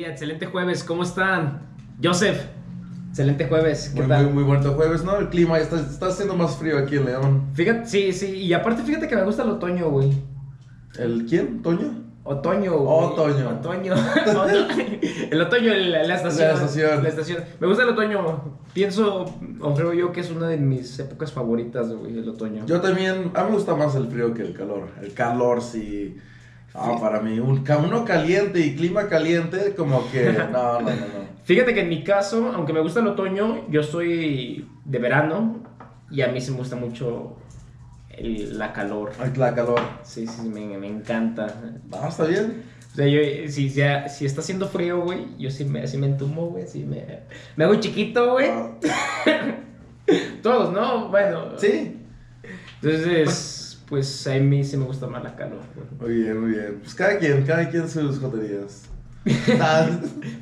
Día, excelente jueves, ¿cómo están? Joseph, excelente jueves, ¿qué Muy, tal? muy, muy bonito jueves, ¿no? El clima está, está haciendo más frío aquí en León. Fíjate, sí, sí, y aparte fíjate que me gusta el otoño, güey. ¿El quién? ¿Toño? Otoño, güey. Otoño. Otoño. el otoño, la, estación. La estación. La estación. Me gusta el otoño. Pienso, o creo yo que es una de mis épocas favoritas, güey, el otoño. Yo también, a mí me gusta más el frío que el calor. El calor sí... Ah, Sí. para mí, un, uno caliente y clima caliente, como que... No, no, no, no. Fíjate que en mi caso, aunque me gusta el otoño, yo soy de verano y a mí sí me gusta mucho el- la calor. La calor. Sí, sí, me, me encanta. Ah, está bien. O sea, yo, si, si, si está haciendo frío, güey, yo sí me, sí me entumo, güey, sí me, me hago chiquito, güey. Ah, Todos, ¿no? Bueno. sí. Entonces, pues a mí sí me gusta más la calor, güey. Muy bien, muy bien. Pues cada quien, cada quien sus joterías. Ah,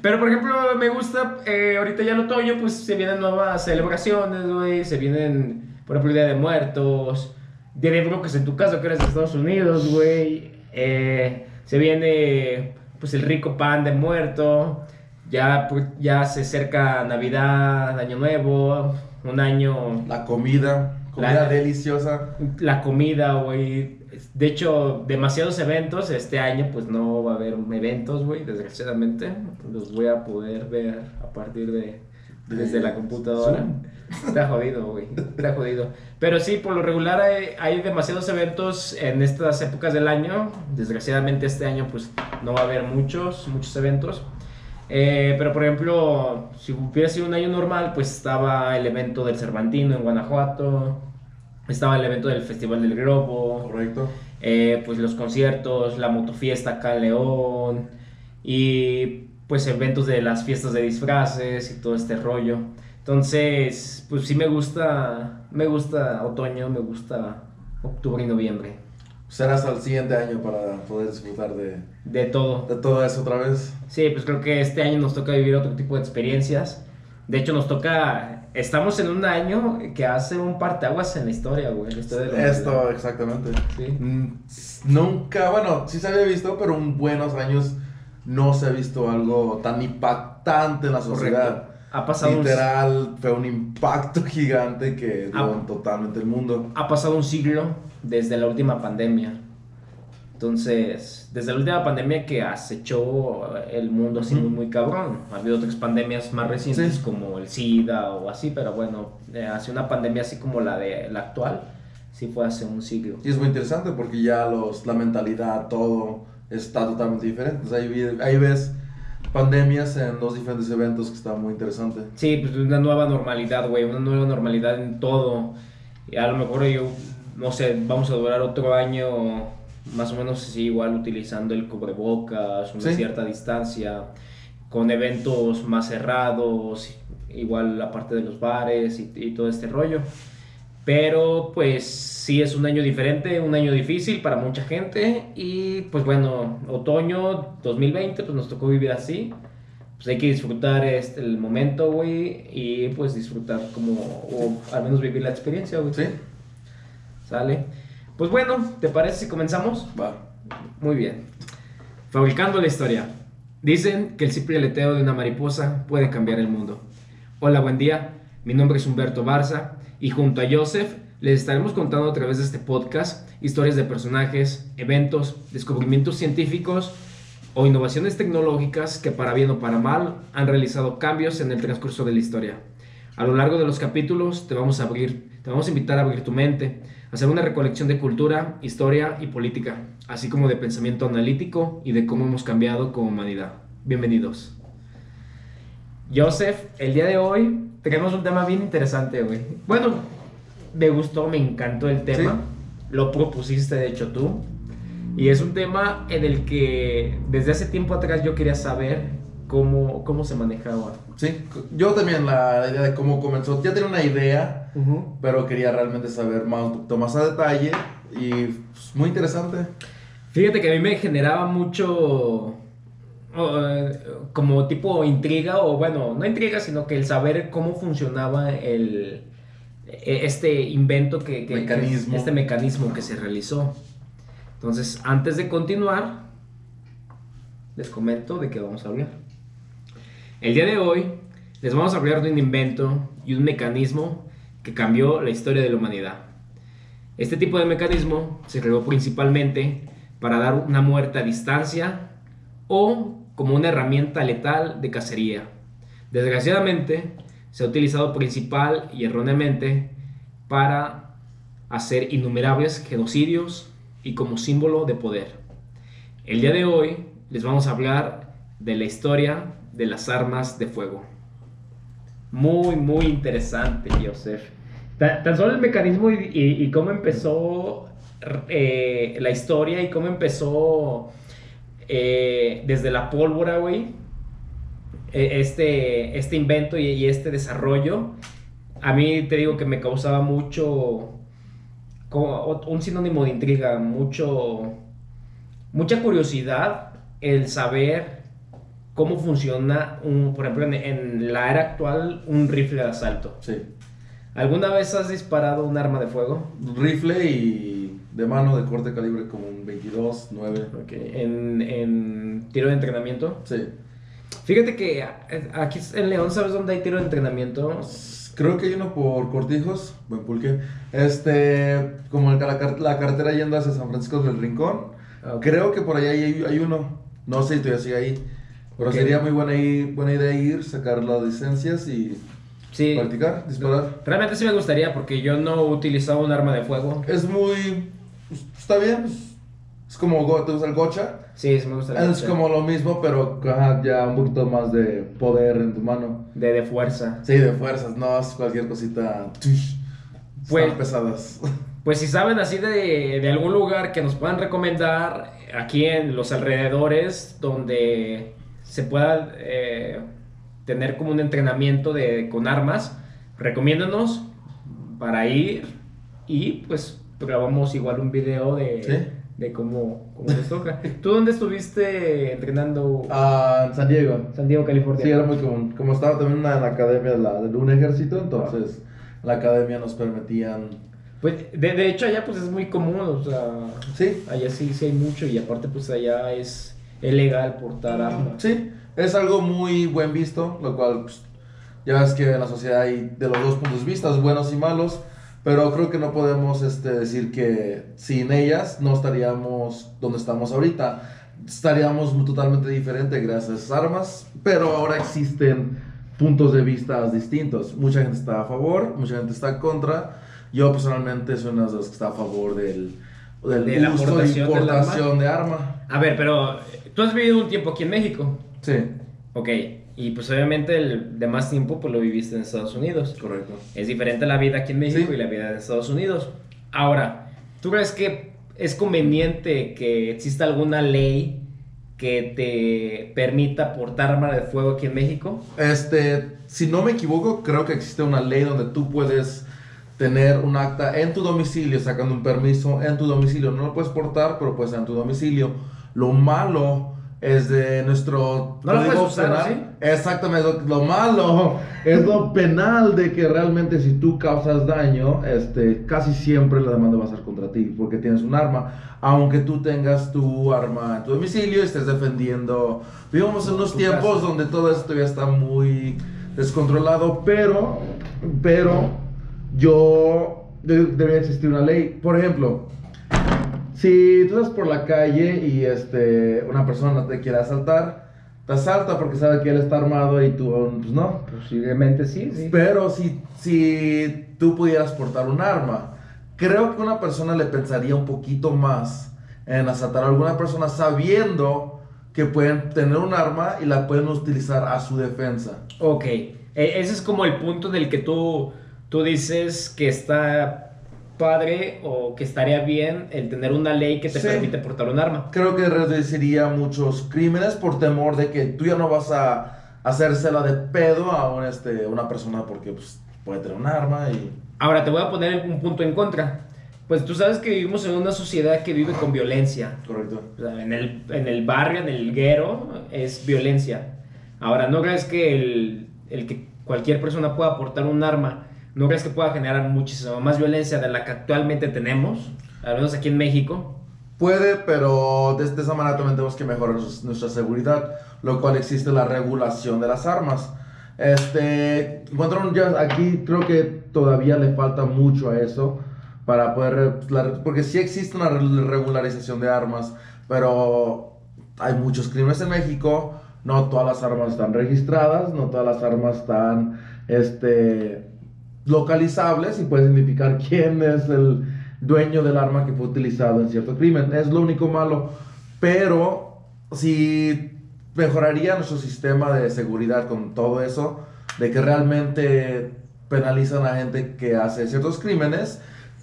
Pero, por ejemplo, me gusta, eh, ahorita ya el otoño, pues se vienen nuevas celebraciones, güey, se vienen, por ejemplo, el Día de Muertos, Día de Brujas en tu caso, que eres de Estados Unidos, güey, eh, se viene, pues, el rico pan de muerto, ya, pues, ya se acerca Navidad, Año Nuevo, un año, la comida, comida La- deliciosa. la comida, güey. De hecho, demasiados eventos. Este año, pues no va a haber eventos, güey, desgraciadamente. Los voy a poder ver a partir de. Desde la computadora. Está jodido, güey. Está jodido. Pero sí, por lo regular hay, hay demasiados eventos en estas épocas del año. Desgraciadamente este año, pues no va a haber muchos, muchos eventos. Eh, pero por ejemplo, si hubiera sido un año normal, pues estaba el evento del Cervantino en Guanajuato. Estaba el evento del Festival del Globo, Correcto. eh, pues los conciertos, la motofiesta acá en León y pues eventos de las fiestas de disfraces y todo este rollo. Entonces, pues sí me gusta, me gusta otoño, me gusta octubre y noviembre, Será hasta el siguiente año para poder disfrutar de, de todo. de todo eso otra vez. Sí, pues creo que este año nos toca vivir otro tipo de experiencias. De hecho, nos toca, estamos en un año que hace un parteaguas en la historia, güey, en la historia de la humanidad. Esto, exactamente. Sí. Mm, Nunca, bueno, sí se había visto, pero en buenos años no se ha visto algo tan impactante en la sociedad. Correcto. Ha pasado un- Literal, fue un impacto gigante que dio en totalmente el mundo. ha pasado un siglo desde la última pandemia. Entonces, desde la última pandemia que acechó el mundo así Ujú. muy, muy cabrón. Ha habido otras pandemias más recientes Sí. como el SIDA o así, pero bueno, eh, hace una pandemia así como la de la actual, sí fue hace un siglo. Y es muy interesante porque ya los, la mentalidad, todo está totalmente diferente. O sea, ahí, ahí ves pandemias en dos diferentes eventos que está muy interesante. Sí, pues una nueva normalidad, güey, una nueva normalidad en todo. Y a lo mejor yo, no sé, vamos a durar otro año más o menos así, igual utilizando el cubrebocas, una Sí. cierta distancia, con eventos más cerrados, igual la parte de los bares y, y todo este rollo. Pero pues sí es un año diferente, un año difícil para mucha gente y pues bueno, otoño 2020 pues nos tocó vivir así pues hay que disfrutar este, el momento, güey, y pues disfrutar como, o al menos vivir la experiencia, güey. ¿Sí? ¿Sale? Pues bueno, ¿te parece si comenzamos? Va. Muy bien. Fabricando la historia. Dicen que el simple aleteo de una mariposa puede cambiar el mundo. Hola, buen día. Mi nombre es Humberto Barza y junto a Joseph les estaremos contando a través de este podcast historias de personajes, eventos, descubrimientos científicos o innovaciones tecnológicas que para bien o para mal han realizado cambios en el transcurso de la historia. A lo largo de los capítulos te vamos a abrir, te vamos a invitar a abrir tu mente, hacer una recolección de cultura, historia y política, así como de pensamiento analítico y de cómo hemos cambiado como humanidad. Bienvenidos. Joseph, el día de hoy tenemos un tema bien interesante, güey. Bueno, me gustó, me encantó el tema. Sí. Lo propusiste, de hecho, tú. Y es un tema en el que desde hace tiempo atrás yo quería saber cómo, cómo se manejaba. Sí, yo también la, idea de cómo comenzó, ya tenía una idea, pero quería realmente saber más, un poquito más a detalle y pues, muy interesante. Fíjate que a mí me generaba mucho eh, como tipo intriga o bueno, no intriga, sino que el saber cómo funcionaba el e- este invento que, que- que- Mecanismo. este mecanismo que se realizó. Entonces, antes de continuar, les comento de qué vamos a hablar. El día de hoy les vamos a hablar de un invento y un mecanismo que cambió la historia de la humanidad. Este tipo de mecanismo se creó principalmente para dar una muerte a distancia o como una herramienta letal de cacería. Desgraciadamente, se ha utilizado principal y erróneamente para hacer innumerables genocidios y como símbolo de poder. El día de hoy les vamos a hablar de la historia de las armas de fuego. Muy, muy interesante, Joseph. Tan, solo el mecanismo y, cómo empezó eh, la historia y cómo empezó eh, desde la pólvora, güey. E, este, este invento y, este desarrollo, a mí te digo que me causaba mucho, un sinónimo de intriga, mucho, mucha curiosidad el saber cómo funciona, un, por ejemplo, en, la era actual, un rifle de asalto. Sí. ¿Alguna vez has disparado un arma de fuego? Rifle y de mano de corte calibre como un 22, 9. ¿En, ¿En, tiro de entrenamiento? Sí. Fíjate que aquí en León, ¿sabes dónde hay tiro de entrenamiento? Creo que hay uno por Cortijos, buen pulque. Este, como la, la carretera yendo hacia San Francisco del Rincón. Ah, Creo que por ahí hay, hay uno. No sé si todavía sigue ahí. Pero sería muy buena, buena idea ir, sacar las licencias y practicar, disparar. Realmente sí me gustaría porque yo no utilizaba un arma de fuego. Es muy... Pues, está bien, pues, es como, ¿te gusta el gocha? Sí, sí me gusta el Es como lo mismo, pero ya un poquito más de poder en tu mano. De, de fuerza. Sí, de fuerzas, no es cualquier cosita... Pues, pesadas. Pues si saben así de, de algún lugar que nos puedan recomendar aquí en los alrededores donde se pueda eh, tener como un entrenamiento de, con armas, recomiéndanos para ir y pues grabamos igual un video de, de cómo, cómo les toca. ¿Tú dónde estuviste entrenando? Ah, en San Diego. San Diego, California. Sí, era muy común. Como estaba también en la academia de, la, de un ejército, entonces la academia nos permitían... Pues de, de, hecho allá pues es muy común, o sea... Sí. Allá sí, sí hay mucho y aparte pues allá es es legal portar armas. Sí, es algo muy buen visto, lo cual pues, ya ves que en la sociedad hay de los dos puntos de vista, buenos y malos, pero creo que no podemos este, decir que sin ellas no estaríamos donde estamos ahorita. Estaríamos totalmente diferente gracias a esas armas, pero ahora existen puntos de vista distintos. Mucha gente está a favor, mucha gente está contra. Yo personalmente soy una de las que está a favor del, del de la importación de arma. A ver, pero Tú has vivido un tiempo aquí en México. Sí. Ok, y pues obviamente el de más tiempo pues lo viviste en Estados Unidos. Correcto. Es diferente la vida aquí en México y la vida en Estados Unidos. Ahora, ¿tú crees que es conveniente que exista alguna ley que te permita portar arma de fuego aquí en México? Este, si no me equivoco, creo que existe una ley donde tú puedes tener un acta en tu domicilio, sacando un permiso en tu domicilio. No lo puedes portar, pero puedes en tu domicilio lo malo es de nuestro no lo usar, Exactamente, lo, malo es lo penal de que realmente si tú causas daño, este, casi siempre la demanda va a ser contra ti porque tienes un arma, aunque tú tengas tu arma en tu domicilio y estés defendiendo. Vivimos en unos tiempos donde todo esto ya está muy descontrolado, pero, pero yo debería existir una ley. Por ejemplo, si tú estás por la calle y este, una persona te quiere asaltar, te asalta porque sabe que él está armado y tú, pues no. Posiblemente sí, sí. Pero si, si tú pudieras portar un arma, creo que una persona le pensaría un poquito más en asaltar a alguna persona sabiendo que pueden tener un arma y la pueden utilizar a su defensa. Ok, e, ese es como el punto en el que tú, tú dices que está padre o que estaría bien el tener una ley que te permite portar un arma. Creo que reduciría muchos crímenes por temor de que tú ya no vas a hacérsela de pedo a un, este, una persona porque pues, puede tener un arma y... Ahora te voy a poner un punto en contra. Pues tú sabes que vivimos en una sociedad que vive con violencia. Correcto. en, el, en el barrio, en el guero, es violencia. Ahora, ¿no crees que el, el que cualquier persona pueda portar un arma ¿No crees que pueda generar muchísima más violencia de la que actualmente tenemos? Al menos aquí en México. Puede, pero de, de esa manera también tenemos que mejorar nos- nuestra seguridad, lo cual existe la regulación de las armas. Este, encontraron ya aquí, creo que todavía le falta mucho a eso para poder, porque sí existe una re- regularización de armas, pero hay muchos crímenes en México, no todas las armas están registradas, no todas las armas están, este, localizables y puede significar quién es el dueño del arma que fue utilizado en cierto crimen. Es lo único malo, pero si mejoraría nuestro sistema de seguridad con todo eso, de que realmente penalizan a gente que hace ciertos crímenes,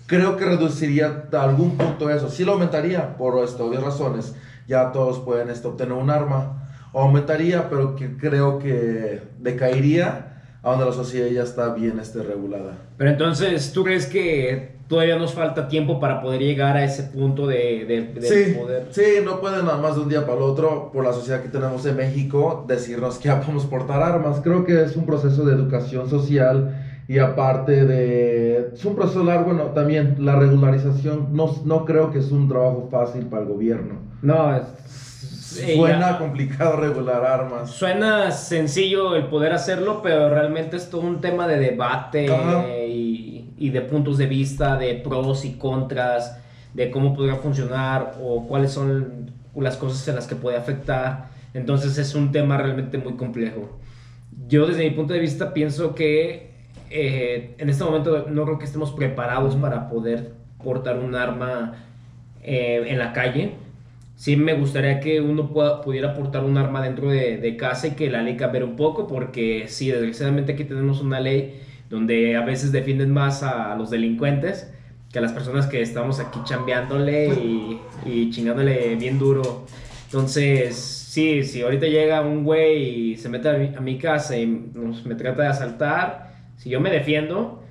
creo que reduciría a algún punto eso. Sí lo aumentaría por esto, obvias razones. Ya todos pueden este, obtener un arma. Aumentaría, pero que creo que decaería a donde la sociedad ya está bien este, regulada. Pero entonces, ¿tú crees que todavía nos falta tiempo para poder llegar a ese punto de, de- de Sí, poder? sí, no pueden nada más de un día para el otro, por la sociedad que tenemos en México, decirnos que ya podemos portar armas. Creo que es un proceso de educación social y aparte de... Es un proceso largo, bueno, también la regularización, no, no creo que es un trabajo fácil para el gobierno. No, es- Suena ya- complicado regular armas. Suena sencillo el poder hacerlo, pero realmente es todo un tema de debate y, y de puntos de vista, de pros y contras, de cómo podría funcionar o cuáles son las cosas en las que puede afectar. Entonces es un tema realmente muy complejo. Yo desde mi punto de vista pienso que eh, en este momento no creo que estemos preparados para poder portar un arma eh, en la calle. Sí me gustaría que uno pueda- pudiera portar un arma dentro de, de casa y que la ley cambiara un poco, porque sí, desgraciadamente aquí tenemos una ley donde a veces defienden más a los delincuentes que a las personas que estamos aquí chambeándole y, y chingándole bien duro. Entonces, sí, si ahorita llega un güey y se mete a mi, a mi casa y nos- me trata de asaltar, si yo me defiendo,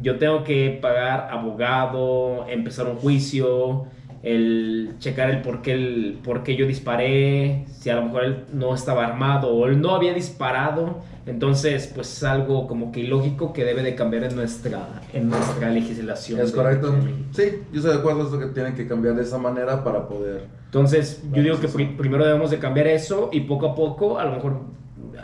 yo tengo que pagar abogado, empezar un juicio, el checar el por qué, el por qué yo disparé, si a lo mejor él no estaba armado o él no había disparado. Entonces, pues es algo como que ilógico que debe de cambiar en nuestra, en nuestra legislación. ¿Es de- correcto? de. Sí, yo estoy de acuerdo, esto que tienen que cambiar de esa manera para poder... Entonces, yo digo que primero debemos de cambiar eso y poco a poco, a lo mejor,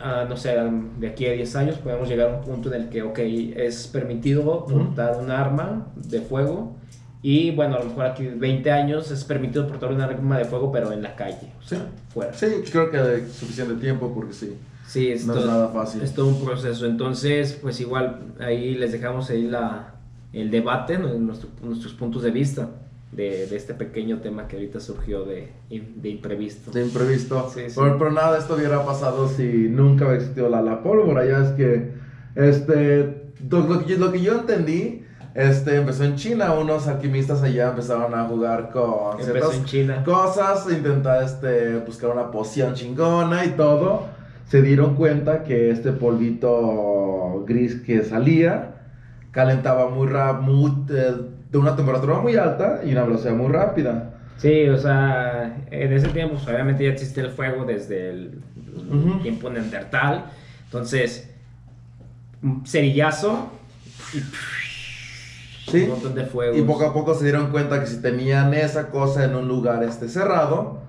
ah, no sé, de aquí a 10 años podemos llegar a un punto en el que, ok, es permitido portar un arma de fuego y, bueno, a lo mejor aquí 20 años es permitido portar un arma de fuego, pero en la calle, o sea, Sí. fuera. Sí, creo que hay suficiente tiempo porque sí. Sí, es, No es todo, nada fácil. es todo un proceso. Entonces, pues igual ahí les dejamos ahí la, el debate. Nuestro- nuestros puntos de vista de, de este pequeño tema que ahorita surgió de, de imprevisto. de imprevisto. Sí, sí. Pero, pero nada esto hubiera pasado si nunca hubiera existido la, la pólvora. Ya es que, este, lo, lo que, yo- lo que yo entendí, este, empezó en China. Unos alquimistas allá empezaron a jugar con ciertas en China. cosas, intentar, este, buscar una poción chingona y todo. Se dieron cuenta que este polvito gris que salía calentaba muy rápido, de una temperatura muy alta y una velocidad muy rápida. Sí, o sea, en ese tiempo pues, obviamente ya existía el fuego desde el, el Ujú. tiempo neandertal. Entonces, un cerillazo y Sí. un montón de. Y poco a poco se dieron cuenta que si tenían esa cosa en un lugar este cerrado,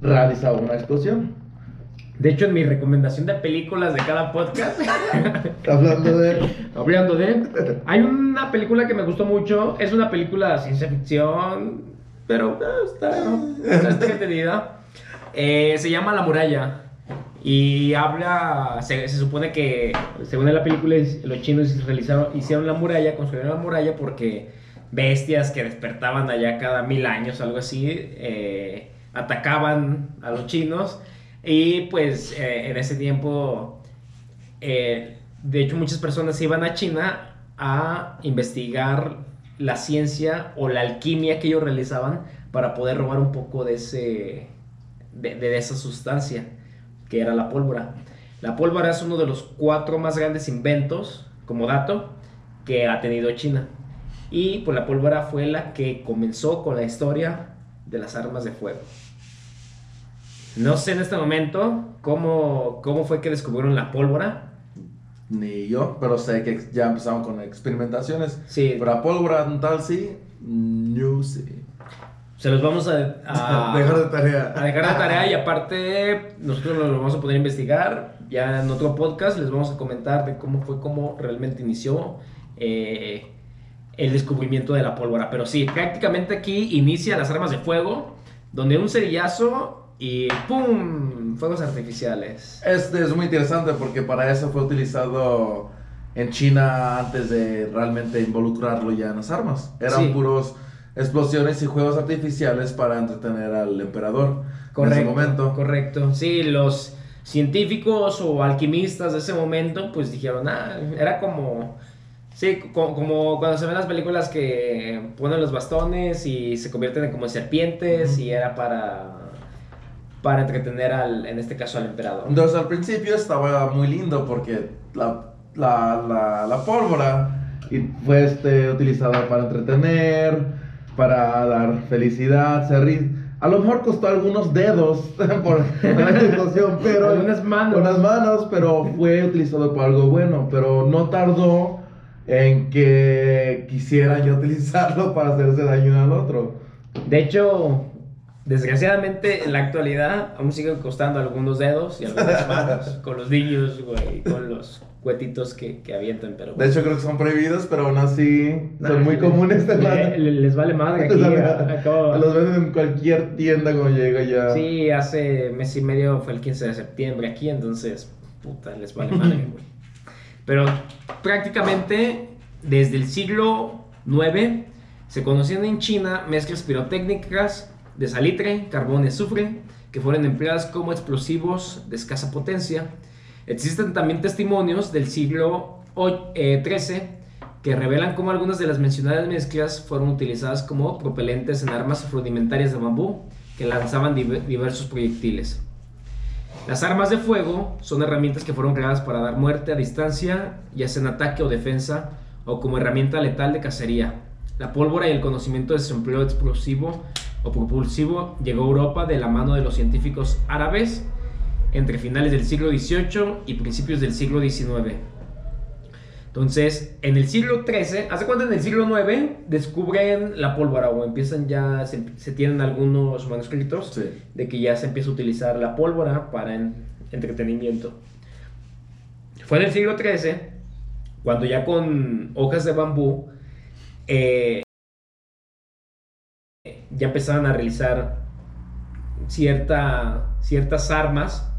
realizaba una explosión. De hecho, en mi recomendación de películas de cada podcast, Hablando de... hablando de... Hay una película que me gustó mucho. Es una película de ciencia ficción, pero eh, está, está entretenida. Eh, se llama La Muralla. Y habla, se, supone que, según la película, los chinos realizaron, hicieron la muralla, construyeron la muralla porque bestias que despertaban allá cada mil años, algo así, eh, atacaban a los chinos. Y pues eh, en ese tiempo, eh, de hecho muchas personas iban a China a investigar la ciencia o la alquimia que ellos realizaban para poder robar un poco de, ese, de, de esa sustancia que era la pólvora. La pólvora es uno de los cuatro más grandes inventos, como dato, que ha tenido China. Y pues la pólvora fue la que comenzó con la historia de las armas de fuego. No sé en este momento cómo, cómo fue que descubrieron la pólvora. Ni yo, pero sé que ya empezaron con experimentaciones. Sí, Pero la pólvora tal sí, no sé. Se los vamos a, a dejar de tarea. A dejar de tarea y aparte nosotros lo vamos a poder investigar. Ya en otro podcast les vamos a comentar de cómo fue, cómo realmente inició eh, el descubrimiento de la pólvora. Pero sí, prácticamente aquí inicia las armas de fuego, donde un cerillazo y ¡pum! Fuegos artificiales. Este es muy interesante porque para eso fue utilizado en China antes de realmente involucrarlo ya en las armas. Eran Sí. puros explosiones y juegos artificiales para entretener al emperador Correcto, en ese momento. Correcto. Sí, los científicos o alquimistas de ese momento, pues dijeron, ah, era como. Sí, co- como cuando se ven las películas que ponen los bastones y se convierten en como serpientes y era para. para entretener al, en este caso al emperador. Entonces al principio estaba muy lindo porque la, la, la, la pólvora y fue este, utilizada para entretener, para dar felicidad, se ri- A lo mejor costó algunos dedos por la situación, pero... Algunas manos. Unas manos, pero fue utilizado para algo bueno, pero no tardó en que quisieran ya utilizarlo para hacerse daño al otro. De hecho, desgraciadamente en la actualidad aún siguen costando algunos dedos y algunas manos con los niños, güey, con los cuetitos que, que avientan, pero. De hecho creo que son prohibidos, pero aún así son muy comunes. Le- le- les vale madre aquí. acabo- Los venden en cualquier tienda cuando llega ya. Sí, hace mes y medio fue el 15 de septiembre aquí, entonces, puta, les vale madre, güey. Pero prácticamente desde el siglo IX se conocían en China mezclas pirotécnicas de salitre, carbón y azufre que fueron empleadas como explosivos de escasa potencia. Existen también testimonios del siglo o- eh, XIII que revelan cómo algunas de las mencionadas mezclas fueron utilizadas como propelentes en armas rudimentarias de bambú que lanzaban diver- diversos proyectiles. Las armas de fuego son herramientas que fueron creadas para dar muerte a distancia, ya sea en ataque o defensa, o como herramienta letal de cacería. La pólvora y el conocimiento de su empleo explosivo o propulsivo llegó a Europa de la mano de los científicos árabes entre finales del siglo XVIII y principios del siglo XIX. Entonces, en el siglo XIII, hace cuenta en el siglo IX, descubren la pólvora o empiezan ya, se, se tienen algunos manuscritos Sí. de que ya se empieza a utilizar la pólvora para en- entretenimiento. Fue en el siglo XIII cuando ya con hojas de bambú eh, ya empezaban a realizar cierta, ciertas armas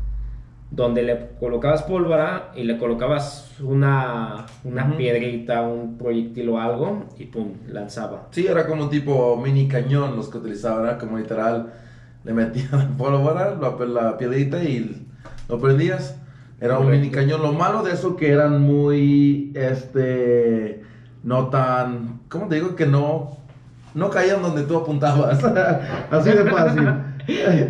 donde le colocabas pólvora y le colocabas una, una piedrita, un proyectil o algo y pum, lanzaba. Sí, era como un tipo mini cañón los que utilizaban, era como literal, le metían la pólvora, la, la piedrita y lo prendías. Era un mini cañón. Lo malo de eso que eran muy, este, no tan, ¿cómo te digo? Que no, no caían donde tú apuntabas. Así de fácil.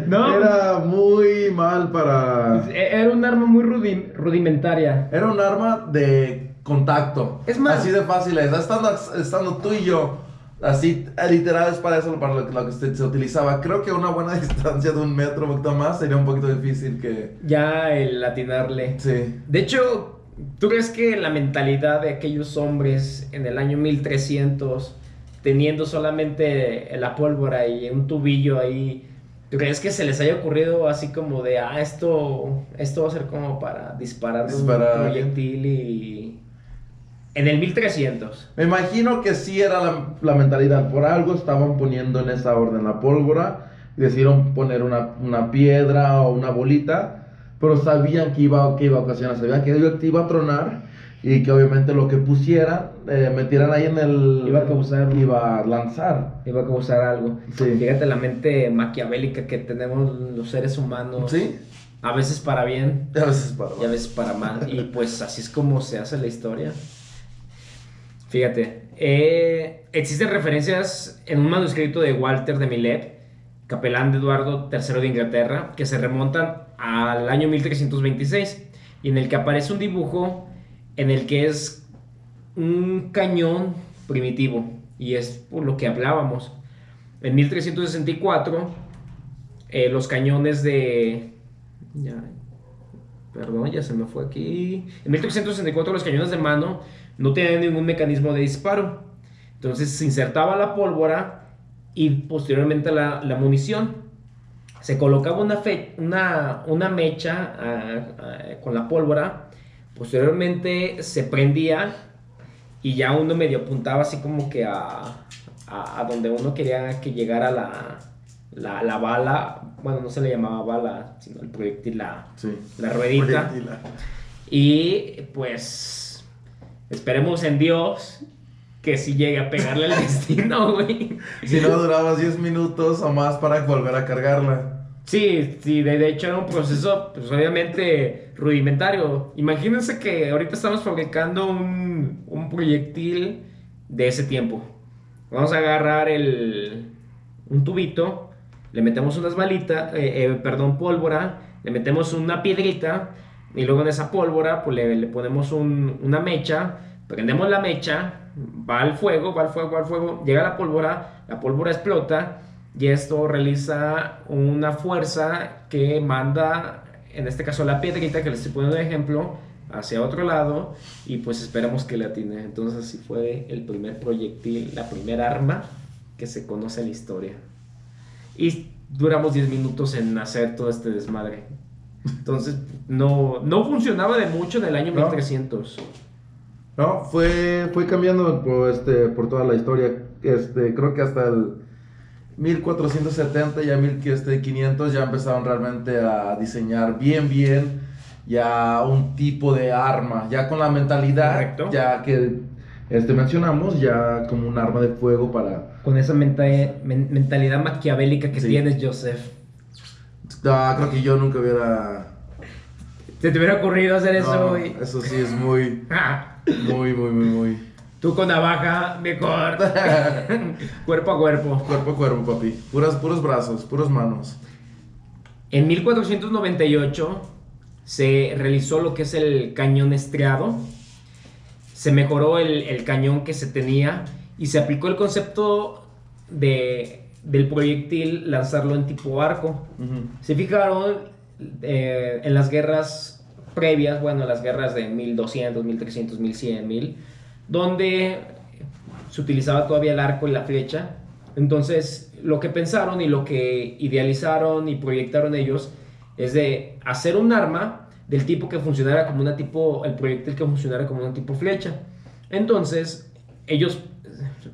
No. Era muy mal para... E-, Era un arma muy rudi- rudimentaria. Era un arma de contacto. Es más- Así de fácil es. Estando, estando tú y yo, así, literal, es para eso para lo, que- lo que se, se utilizaba. Creo que a una buena distancia de un metro un poquito más sería un poquito difícil que. Ya el atinarle. Sí. De hecho, ¿tú crees que la mentalidad de aquellos hombres en el año 1300, teniendo solamente la pólvora y un tubillo ahí, ¿tú crees que se les haya ocurrido así como de, ah, esto, esto va a ser como para disparar Disparar. un proyectil y... En el 1300. Me imagino que sí era la, la mentalidad. Por algo estaban poniendo en esa orden la pólvora. Y decidieron poner una, una piedra o una bolita. Pero sabían que iba, que iba a ocasionar. Sabían que iba, que iba a tronar. Y que obviamente lo que pusieran, eh, metieran ahí en el. Iba a causar- Iba a lanzar. Iba a causar algo. Sí. Fíjate la mente maquiavélica que tenemos los seres humanos. Sí. A veces para bien A veces para. y a veces para mal. Y pues así es como se hace la historia. Fíjate, eh, existen referencias en un manuscrito de Walter de Milet, capelán de Eduardo III de Inglaterra, que se remontan al año 1326 y en el que aparece un dibujo en el que es un cañón primitivo y es por lo que hablábamos. En 1364, eh, los cañones de... Ya, Perdón, ya se me fue aquí. En 1364 los cañones de mano no tenían ningún mecanismo de disparo. Entonces se insertaba la pólvora y posteriormente la, la munición. Se colocaba una, fe, una, una mecha ah, ah, con la pólvora, posteriormente se prendía y ya uno medio apuntaba así como que a, a, a donde uno quería que llegara la, la, la, bala, bueno, no se le llamaba bala, sino el proyectil, la, Sí. la ruedita. Y pues esperemos en Dios que si llegue a pegarle al destino, güey. Si no durabas 10 minutos o más para volver a cargarla. Sí, sí, de, de hecho era un proceso, pues obviamente rudimentario. Imagínense que ahorita estamos fabricando un, un proyectil de ese tiempo. Vamos a agarrar el, un tubito, le metemos unas balitas, eh, eh, perdón, pólvora, le metemos una piedrita y luego en esa pólvora pues le, ponemos un- una mecha, prendemos la mecha, va al fuego, va al fuego, va al fuego, llega la pólvora, la pólvora explota y esto realiza una fuerza que manda, en este caso la piedrita que les estoy poniendo de ejemplo, hacia otro lado y pues esperamos que le atine. Entonces así fue el primer proyectil, la primera arma que se conoce en la historia. Y duramos 10 minutos en hacer todo este desmadre. Entonces no, no funcionaba de mucho en el año No. 1300. No, fue, fue cambiando por, este, por toda la historia. Este, creo que hasta el 1470 ya 1500 ya empezaron realmente a diseñar bien, bien ya un tipo de arma, ya con la mentalidad, Correcto. ya que este, mencionamos, ya como un arma de fuego para... Con esa menta- men- mentalidad maquiavélica que Sí. tienes, Joseph. Ah, creo que yo nunca hubiera... ¿Se te hubiera ocurrido hacer eso, güey? eso sí es muy, muy, muy, muy, muy... Tú con navaja, mejor. cuerpo a cuerpo. Cuerpo a cuerpo, papi. Puras, puros brazos, puras manos. En 1498 se realizó lo que es el cañón estriado. Se mejoró el, el cañón que se tenía y se aplicó el concepto de, del proyectil lanzarlo en tipo arco. Ujú. Se fijaron eh, en las guerras previas, bueno, las guerras de 1200, 1300, 1100, 1000, donde se utilizaba todavía el arco y la flecha. Entonces, lo que pensaron y lo que idealizaron y proyectaron ellos es de hacer un arma del tipo que funcionara como una tipo, el proyectil que funcionara como una tipo flecha. Entonces, ellos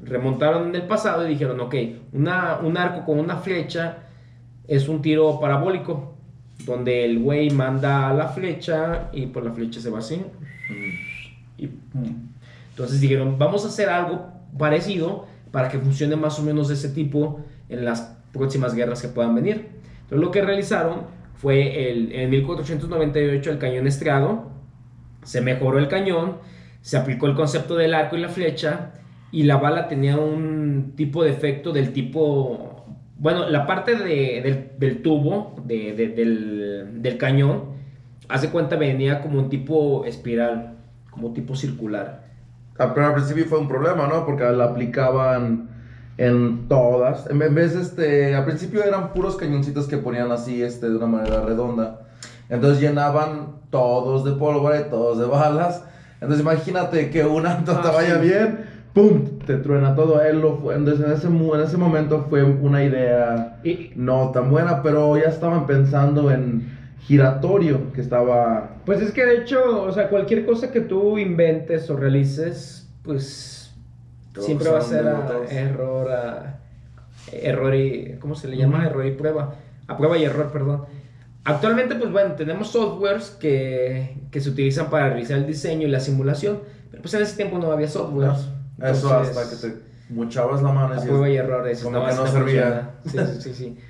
remontaron en el pasado y dijeron, ok, una, un arco con una flecha es un tiro parabólico, donde el güey manda la flecha y por la flecha se va así. Y pum. Entonces dijeron, vamos a hacer algo parecido para que funcione más o menos de ese tipo en las próximas guerras que puedan venir. Entonces lo que realizaron fue el, en 1498 el cañón estriado, se mejoró el cañón, se aplicó el concepto del arco y la flecha y la bala tenía un tipo de efecto del tipo, bueno, la parte de- del, del tubo de- de- del, del cañón, hace cuenta venía como un tipo espiral, como tipo circular. Pero al principio fue un problema, ¿no? Porque la aplicaban en todas. En vez, este, al principio eran puros cañoncitos que ponían así, este, de una manera redonda. Entonces llenaban todos de pólvora y todos de balas. Entonces imagínate que una no te Ah, vaya bien, ¡pum! Te truena todo. Él lo fue, entonces en ese, en ese momento fue una idea no tan buena, pero ya estaban pensando en giratorio, que estaba... Pues es que de hecho, o sea, cualquier cosa que tú inventes o realices, pues Todos siempre va a ser a error, a error y, ¿cómo se le llama? Error y prueba. A prueba y error, perdón. Actualmente, pues bueno, tenemos softwares que, que se utilizan para realizar el diseño y la simulación, pero pues en ese tiempo no había softwares. Eso Entonces, hasta que te muchabas la mano y a prueba y error, dices, como que no servía". funciona. Sí, sí, sí. sí.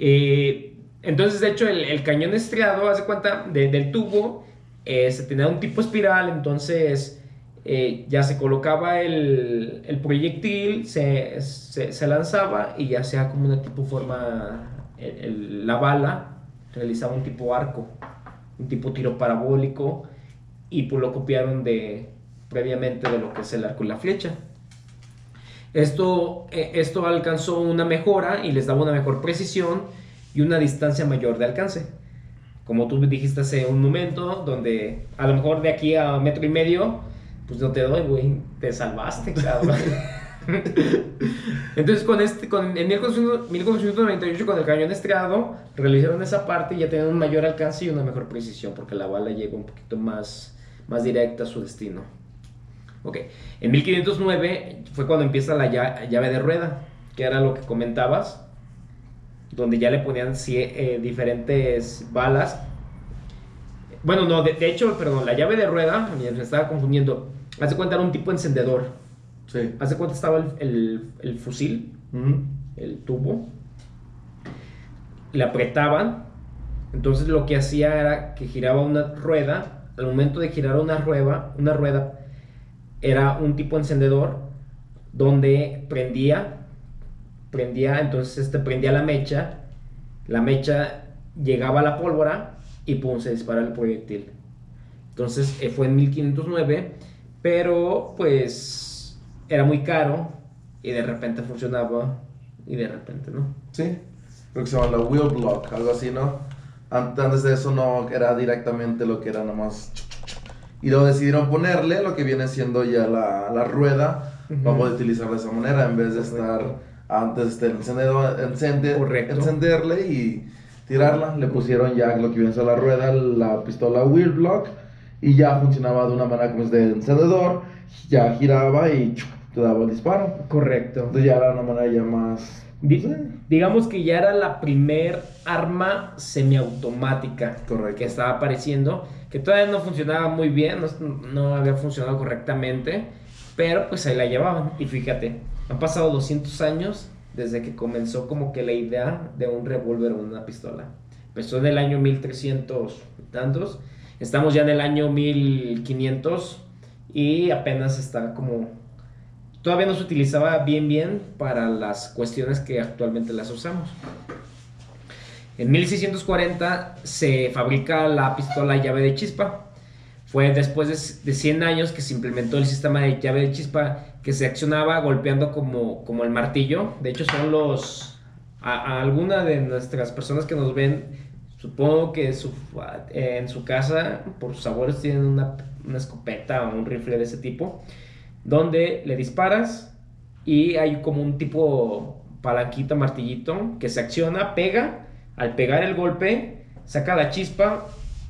Eh, entonces, de hecho, el, cañón estriado, hace cuenta, de- del tubo, eh, se tenía un tipo espiral, entonces eh, ya se colocaba el, proyectil, se, se- lanzaba y ya sea como una tipo forma, la bala realizaba un tipo arco, un tipo tiro parabólico y pues lo copiaron de previamente de lo que es el arco y la flecha. Esto, eh, esto alcanzó una mejora y les daba una mejor precisión y una distancia mayor de alcance. Como tú dijiste hace un momento, donde a lo mejor de aquí a metro y medio, pues no te doy, güey, te salvaste, cabrón. Entonces, con este, con, en 1498, con el cañón estriado, realizaron esa parte y ya tenían un mayor alcance y una mejor precisión, porque la bala llega un poquito más, más directa a su destino. Ok, en 1509 fue cuando empieza la llave de rueda, que era lo que comentabas, donde ya le ponían eh, diferentes balas. Bueno, no, de, hecho, perdón, la llave de rueda, me estaba confundiendo, hace cuenta era un tipo encendedor. Sí. Hace cuenta estaba el, el, fusil, el tubo, le apretaban, entonces lo que hacía era que giraba una rueda, al momento de girar una rueda, una rueda era un tipo encendedor donde prendía, prendía, entonces este prendía la mecha, la mecha llegaba a la pólvora y pum, se dispara el proyectil. Entonces eh, fue en 1509, pero pues era muy caro y de repente funcionaba y de repente no. Sí, creo que se llama la wheel block, algo así, ¿no? Antes de eso no era directamente lo que era nomás y luego decidieron ponerle lo que viene siendo ya la, la rueda para poder utilizarla de esa manera en vez de estar antes de encendedor, encende, encenderle y tirarla. Le pusieron ya lo que viene siendo la rueda, la pistola wheel block y ya funcionaba de una manera como es de encendedor. Ya giraba y te daba el disparo. Correcto. Entonces ya era una manera ya más digamos que ya era la primer arma semiautomática que estaba apareciendo, que todavía no funcionaba muy bien, no, había funcionado correctamente, pero pues ahí la llevaban. Y fíjate, han pasado 200 años desde que comenzó como que la idea de un revólver o una pistola. Empezó en el año 1300 y tantos, estamos ya en el año 1500 y apenas está como todavía no se utilizaba bien bien para las cuestiones que actualmente las usamos. En 1640 se fabrica la pistola llave de chispa. Fue después de, 100 años que se implementó el sistema de llave de chispa que se accionaba golpeando como, como el martillo. De hecho, son los... A, alguna de nuestras personas que nos ven, supongo que en su casa, por sus abuelos, tienen una, una escopeta o un rifle de ese tipo donde le disparas y hay como un tipo palanquita, martillito, que se acciona, pega, al pegar el golpe, saca la chispa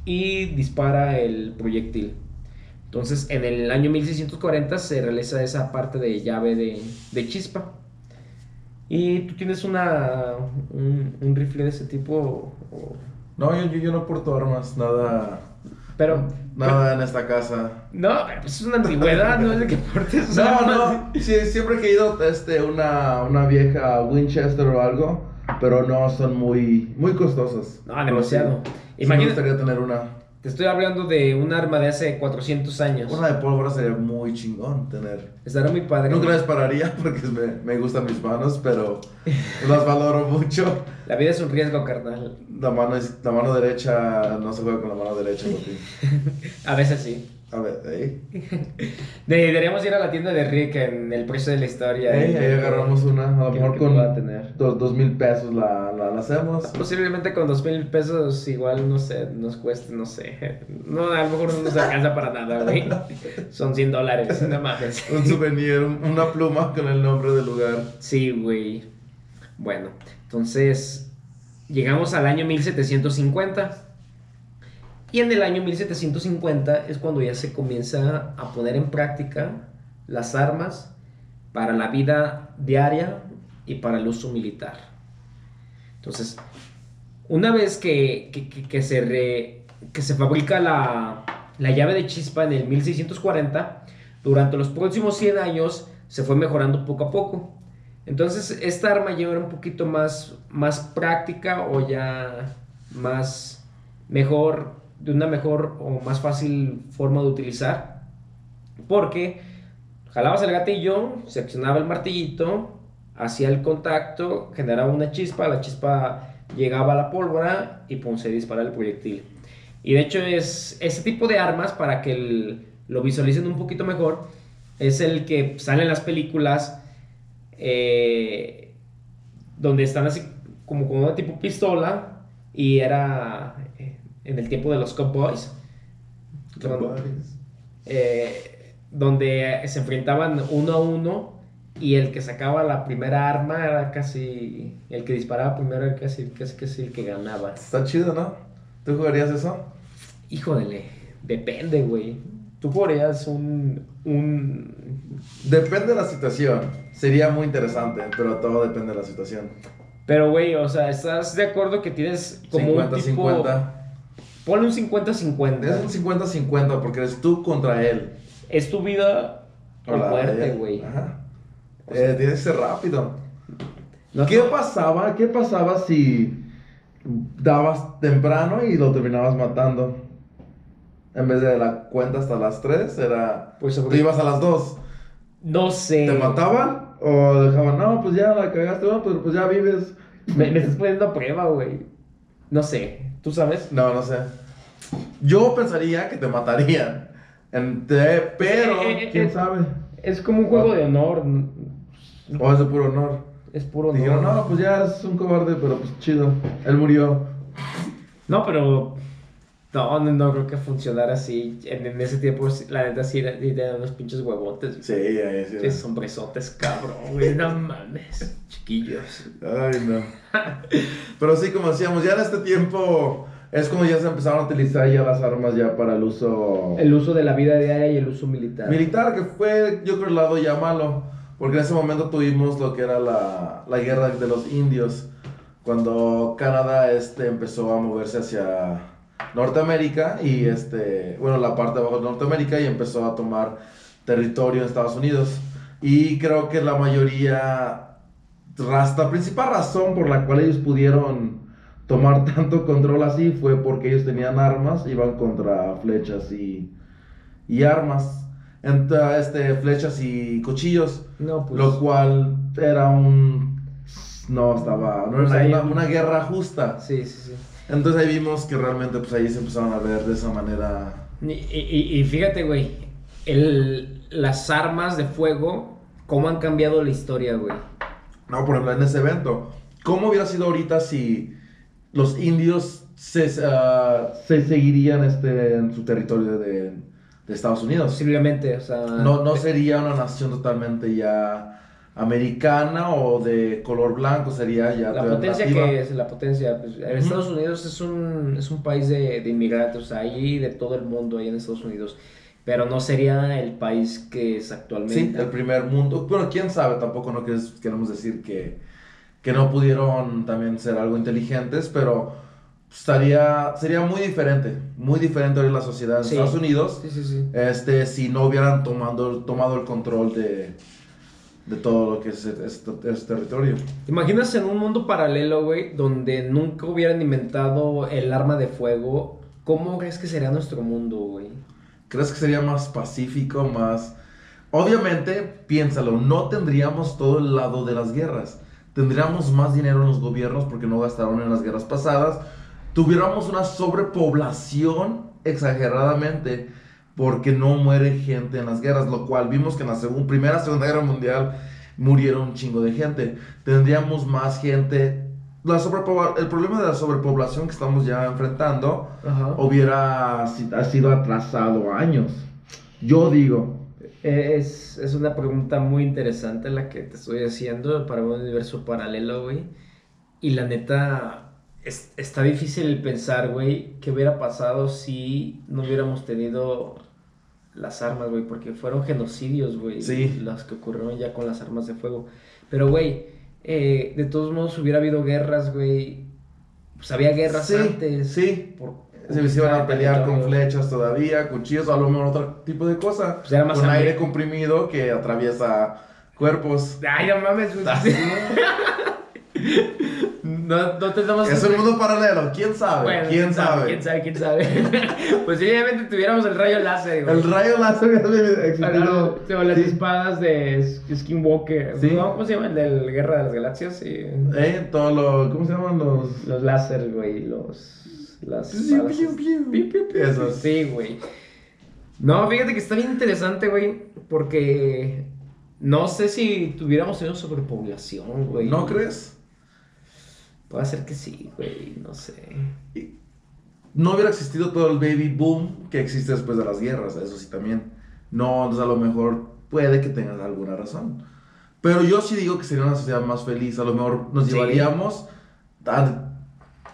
y dispara el proyectil. Entonces, en el año 1640 se realiza esa parte de llave de, chispa. ¿Y tú tienes una, un, rifle de ese tipo? No, yo, yo, no porto armas, nada pero. Nada en esta casa. No, pues es una antigüedad, no es de que portes. No, no. Sí, siempre he querido este, una, una vieja Winchester o algo. Pero no son muy, muy costosas. No, demasiado. Imagínate. me gustaría tener una. Te estoy hablando de un arma de hace 400 años. Una de pólvora sería muy chingón tener. Estaría muy padre. Nunca la dispararía porque me, me gustan mis manos, pero las valoro mucho. La vida es un riesgo, carnal. La mano, es, la mano derecha no se juega con la mano derecha, A veces sí. A ver, ¿eh? Deberíamos ir a la tienda de Rick en el precio de la historia. ahí agarramos una, a lo mejor con tener. Dos, dos, mil pesos la, la, hacemos. Posiblemente con dos mil pesos igual, no sé, nos cueste, no sé. No, a lo mejor no nos alcanza para nada, güey. Son 100 dólares, no mames. Un souvenir, una pluma con el nombre del lugar. Sí, güey. Bueno, entonces llegamos al año 1750 y en el año 1750 es cuando ya se comienza a poner en práctica las armas para la vida diaria y para el uso militar. Entonces, una vez que, se, que se fabrica la, la, llave de chispa en el 1640, durante los próximos 100 años se fue mejorando poco a poco. Entonces, esta arma ya era un poquito más, más práctica o ya más mejor de una mejor o más fácil forma de utilizar. Porque jalabas el gatillo, se accionaba el martillito, hacía el contacto, generaba una chispa, la chispa llegaba a la pólvora y pum, se dispara el proyectil. Y de hecho es ese tipo de armas, para que lo visualicen un poquito mejor, es el que sale en las películas eh, donde están así como con una tipo pistola y era en el tiempo de los Cowboys. Donde, eh, donde se enfrentaban uno a uno Y el que sacaba la primera arma era casi. El que disparaba primero era casi, casi, casi el que ganaba. Está chido, ¿no? ¿Tú jugarías eso? Híjole, depende, güey. Tú jugarías un. un. Depende de la situación. Sería muy interesante, pero todo depende de la situación. Pero, güey, o sea, ¿estás de acuerdo que tienes como 50, un tipo... 50. Ponle un 50-50. Es un 50-50 porque eres tú contra él. Es tu vida o muerte, güey. Ajá. Eh, tienes que ser rápido. No- ¿Qué pasaba? ¿Qué pasaba si dabas temprano y lo terminabas matando? En vez de la cuenta hasta las 3, era. Pues, Tú ibas a las 2. No sé. ¿Te mataban? ¿O dejaban? No, pues ya la cagaste, no, pero pues ya vives. Me, me estás poniendo a prueba, güey. No sé. ¿Tú sabes? No, no sé. Yo pensaría que te matarían. Entre- pero, Eh, eh, quién eh. sabe. Es como un juego de honor. O es de puro honor. Es puro honor. Dijeron, no, pues ya es un cobarde, pero pues chido. Él murió. No, pero. No, no, no creo que funcionara así. En, en ese tiempo, sí, la neta, sí, era- sí eran unos pinches huevotes. Sí, ahí sí. Sí, sombresotes, cabrón, güey. No mames. Chiquillos. Ay, no. Pero sí, como decíamos, ya en este tiempo es como ya se empezaron a utilizar ya las armas ya para el uso El uso de la vida diaria y el uso militar. militar, que fue, yo creo, el lado ya malo. Porque en ese momento tuvimos lo que era la, la guerra de los indios. Cuando Canadá este, empezó a moverse hacia Norteamérica y, este, bueno, la parte de abajo de Norteamérica y empezó a tomar territorio en Estados Unidos. Y creo que la mayoría, la principal razón por la cual ellos pudieron tomar tanto control así fue porque ellos tenían armas, iban contra flechas y, y armas, Enta- este, flechas y cuchillos, No, pues. lo cual era un... No, estaba... No Pues era ahí- una, una guerra justa. Sí, sí, sí. Entonces ahí vimos que realmente pues ahí se empezaron a ver de esa manera. Y, y- y fíjate, güey, el- las armas de fuego, cómo han cambiado la historia, güey. No, por ejemplo, en ese evento. ¿Cómo hubiera sido ahorita si los indios se, ah, se seguirían este, en su territorio de, de Estados Unidos? Posiblemente, o sea. No, no sería una nación totalmente ya americana o de color blanco, sería ya La potencia que es, la potencia, pues, Estados Unidos es un, es un país de, de inmigrantes, o sea, hay de todo el mundo ahí en Estados Unidos, pero no sería el país que es Sí, actualmente. el primer mundo. Bueno, quién sabe, tampoco no queremos, decir que, que no pudieron también ser algo inteligentes, pero estaría, sería muy diferente, muy diferente hoy la sociedad en Sí. Estados Unidos, Sí, sí, sí. este, si no hubieran tomado, tomado el control de, de todo lo que es este, este territorio. ¿Te imaginas en un mundo paralelo, güey, donde nunca hubieran inventado el arma de fuego? ¿Cómo crees que sería nuestro mundo, güey? ¿Crees que sería más pacífico, más... Obviamente, piénsalo, no tendríamos todo el lado de las guerras. Tendríamos más dinero en los gobiernos porque no gastaron en las guerras pasadas. Tuviéramos una sobrepoblación exageradamente porque no muere gente en las guerras, lo cual vimos que en la segun- primera, segunda guerra mundial murieron un chingo de gente. Tendríamos más gente. La el problema de la sobrepoblación que estamos ya enfrentando Ajá. hubiera ha sido atrasado años. Yo digo, Es, es una pregunta muy interesante la que te estoy haciendo para un universo paralelo, güey. Y la neta, es- está difícil pensar, güey, qué hubiera pasado si no hubiéramos tenido las armas, güey, porque fueron genocidios, güey, Sí. las que ocurrieron ya con las armas de fuego. Pero, güey, eh, de todos modos hubiera habido guerras, güey. Pues había guerras Sí, antes. sí. por- se se iban a pelear con flechas todavía, cuchillos, a lo mejor otro tipo de cosa. Pues era más con aire comprimido que atraviesa cuerpos. Ay, no mames, güey. No, no te Es un mundo paralelo, quién sabe, Bueno, quién sabe. ¿Quién sabe? ¿Quién sabe? pues obviamente tuviéramos el rayo láser, güey. El rayo láser existido. O las Sí. espadas de Sk- Skinwalker. Sí. ¿no? ¿Cómo se llama? El de Guerra de las Galaxias. Sí. Eh, todo lo, ¿cómo se llaman los? Los láser, güey. Los. Las. Espadas. Esos. Sí, güey. No, fíjate que está bien interesante, güey. Porque. No sé si tuviéramos tenido sobrepoblación, güey. ¿No crees? Puede ser que sí, güey. No sé. Y no hubiera existido todo el baby boom que existe después de las guerras, eso sí también. No, entonces a lo mejor puede que tengas alguna razón. Pero yo sí digo que sería una sociedad más feliz. A lo mejor nos Sí. llevaríamos, a-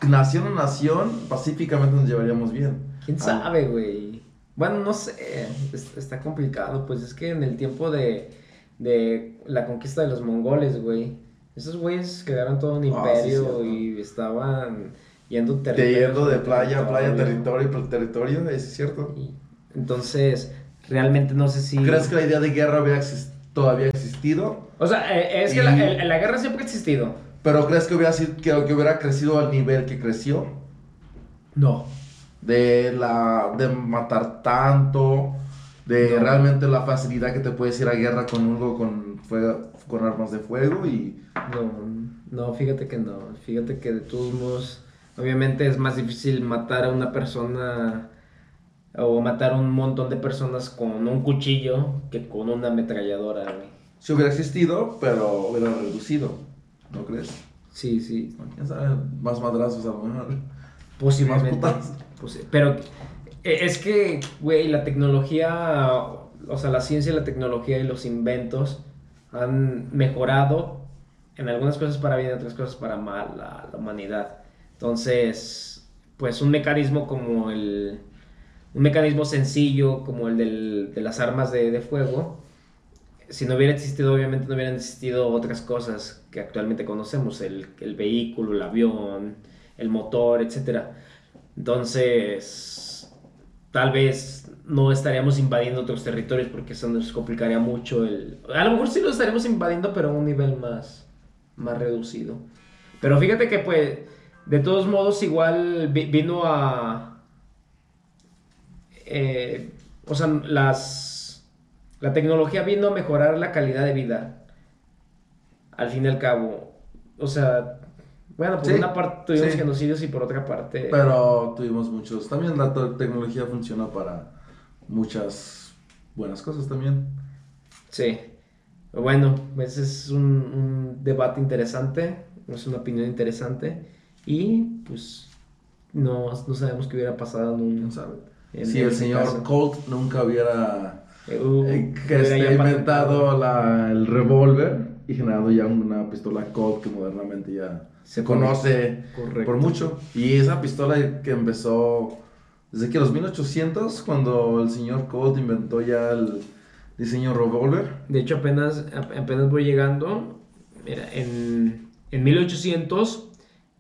nación a nación, pacíficamente nos llevaríamos bien. ¿Quién Ah. sabe, güey? Bueno, no sé, es- está complicado, pues es que en el tiempo de, de la conquista de los mongoles, güey, esos güeyes crearon todo un Ah, sí, imperio cierto. y estaban yendo Te territorio yendo de playa a playa, territorio. por territorio, ¿es cierto? Y- Entonces, realmente no sé si... ¿Crees que la idea de guerra había exis- todavía existido? O sea, eh, es que la, el- la guerra siempre ha existido. ¿Pero crees que hubiera, sido, que, que hubiera crecido al nivel que creció? No. De, la, de matar tanto, de No. realmente la facilidad que te puedes ir a guerra con algo con, fuego- con armas de fuego y... No, no, fíjate que no. Fíjate que de todos modos, obviamente es más difícil matar a una persona o matar a un montón de personas con un cuchillo que con una ametralladora, güey. Si hubiera existido, pero hubiera reducido, ¿no crees? Sí, sí, ¿Quién sabe? Más madrazos a lo mejor. posiblemente. Más putas. Pues, pero es que, güey, la tecnología, o sea, la ciencia la tecnología y los inventos han mejorado en algunas cosas para bien, en otras cosas para mal la, la humanidad. Entonces, pues un mecanismo como el, un mecanismo sencillo como el del- de las armas de, de fuego, si no hubiera existido, obviamente no hubieran existido otras cosas que actualmente conocemos, el, el vehículo, el avión, el motor, etc. Entonces, tal vez no estaríamos invadiendo otros territorios porque eso nos complicaría mucho el... A lo mejor sí lo estaríamos invadiendo, pero a un nivel más, más reducido. Pero fíjate que pues, de todos modos, igual vi- vino a... eh, o sea, las... La tecnología vino a mejorar la calidad de vida. Al fin y al cabo. O sea, bueno, por Sí, una parte tuvimos sí. genocidios y por otra parte... Pero tuvimos muchos. También la te- tecnología funciona para muchas buenas cosas también. Sí. Bueno, ese es un, un debate interesante, es una opinión interesante y pues no, no sabemos qué hubiera pasado en- si el señor caso. Colt nunca hubiera Eh, uh, eh, que hubiera esté ya inventado la- el revólver y generado ya una pistola Colt que modernamente ya se conoce Correcto. por mucho. Y esa pistola que empezó desde que los 1800, cuando el señor Colt inventó ya el diseño revólver. De hecho, apenas, ap- apenas voy llegando. Mira, en, en 1800,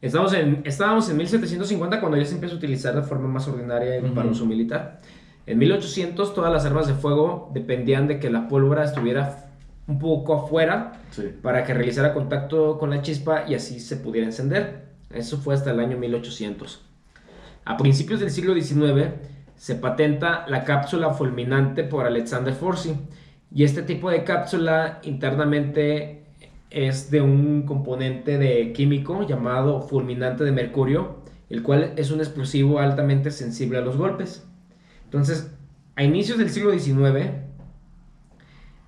estamos en, estábamos en 1750 cuando ya se empieza a utilizar de forma más ordinaria para uso militar. En 1800 todas las armas de fuego dependían de que la pólvora estuviera un poco afuera Sí. para que realizara contacto con la chispa y así se pudiera encender. Eso fue hasta el año 1800. A principios del siglo XIX se patenta la cápsula fulminante por Alexander Forsey y este tipo de cápsula internamente es de un componente de químico llamado fulminante de mercurio, el cual es un explosivo altamente sensible a los golpes. Entonces, a inicios del siglo XIX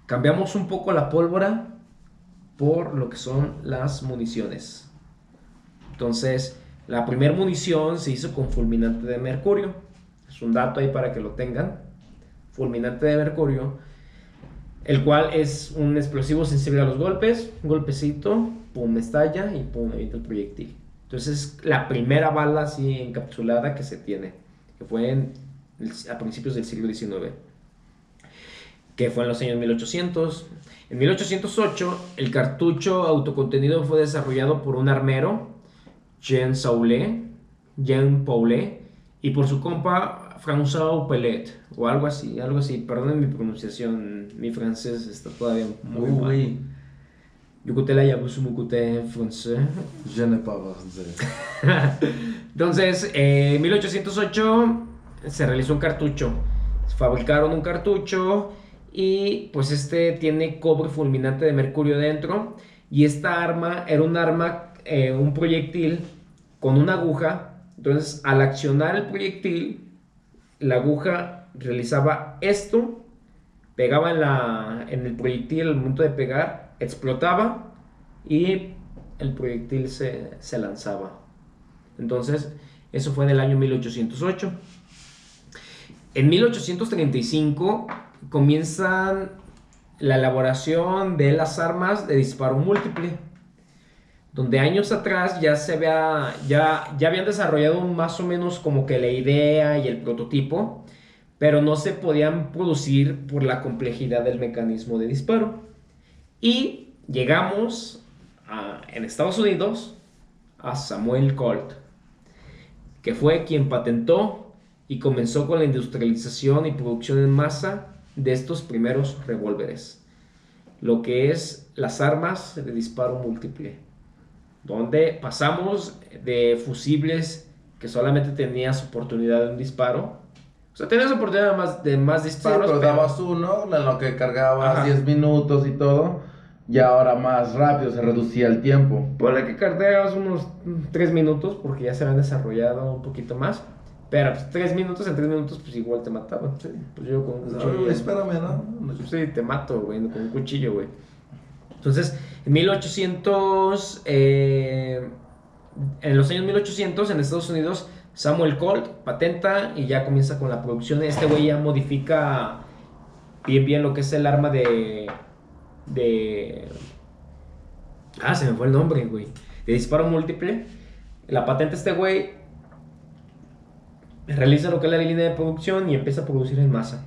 cambiamos un poco la pólvora por lo que son las municiones. Entonces, la primera munición se hizo con fulminante de mercurio. Es un dato ahí para que lo tengan. Fulminante de mercurio, el cual es un explosivo sensible a los golpes. Un golpecito, pum, estalla y pum, evita el proyectil. Entonces, es la primera bala así encapsulada que se tiene, que fue en a principios del siglo XIX que fue en los años 1800. En 1808, el cartucho autocontenido fue desarrollado por un armero, Jean Saulet, Jean Paulet, y por su compa François Pellet, o algo así, algo así. Perdonen mi pronunciación, mi francés está todavía muy mal. yabusu mukute français. Je ne. Entonces, eh, en 1808 se realizó un cartucho. Fabricaron un cartucho y pues este tiene cobre fulminante de mercurio dentro. Y esta arma era un arma, eh, un proyectil con una aguja. Entonces, al accionar el proyectil, la aguja realizaba esto, pegaba en, la, en el proyectil al momento de pegar, explotaba y el proyectil se, se lanzaba. Entonces, eso fue en el año 1808. En 1835 comienzan la elaboración de las armas de disparo múltiple, donde años atrás ya se había, ya, ya habían desarrollado más o menos como que la idea y el prototipo, pero no se podían producir por la complejidad del mecanismo de disparo. Y llegamos en Estados Unidos a Samuel Colt, que fue quien patentó y comenzó con la industrialización y producción en masa de estos primeros revólveres, lo que es las armas de disparo múltiple, donde pasamos de fusibles que solamente tenías oportunidad de un disparo, o sea, tenías oportunidad de más, de más disparos. pero, dabas uno, en lo que cargabas 10 minutos y todo, y ahora más rápido se reducía el tiempo. Por que cargabas unos 3 minutos, porque ya se habían desarrollado un poquito más. Pero pues, tres minutos, en tres minutos, pues igual te mataban. Pues yo con un cuchillo. espérame, ¿no? Sí, te mato, güey, con un cuchillo, güey. Entonces, en 1800, eh, en los años 1800, en Estados Unidos, Samuel Colt patenta y ya comienza con la producción. Este güey ya modifica bien, bien lo que es el arma de. de. Ah, se me fue el nombre, güey. De disparo múltiple. La patenta este güey realiza lo que es la línea de producción y empieza a producir en masa.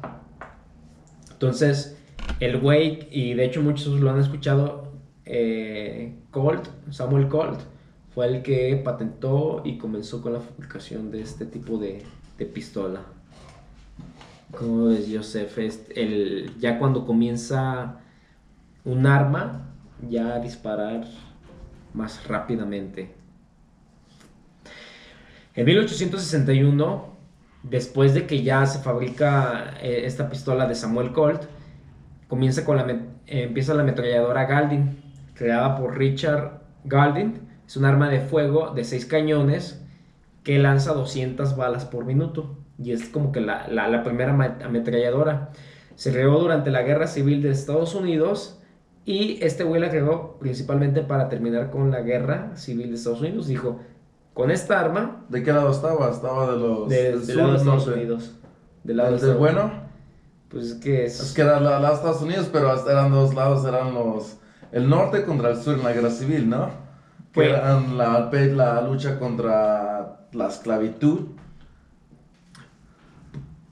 Entonces, el güey, y de hecho muchos lo han escuchado, eh, Colt, Samuel Colt, fue el que patentó y comenzó con la fabricación de este tipo de, pistola. ¿Cómo ves, Joseph? El, ya cuando comienza un arma, ya a disparar más rápidamente. En 1861, después de que ya se fabrica eh, esta pistola de Samuel Colt, comienza con la empieza la ametralladora Galdin, creada por Richard Galdin. Es un arma de fuego de 6 cañones que lanza 200 balas por minuto. Y es como que la, la primera ametralladora. Se creó durante la Guerra Civil de Estados Unidos y este güey la creó principalmente para terminar con la Guerra Civil de Estados Unidos. Dijo, con esta arma. ¿De qué lado estaba? Estaba de los. De, del, lado de Estados Unidos. Del lado ¿El del bueno? Pues es que es. Es que era lado de Estados Unidos, pero eran dos lados, eran los. El norte contra el sur en la guerra civil, ¿no? Que pues- eran la, la lucha contra la esclavitud.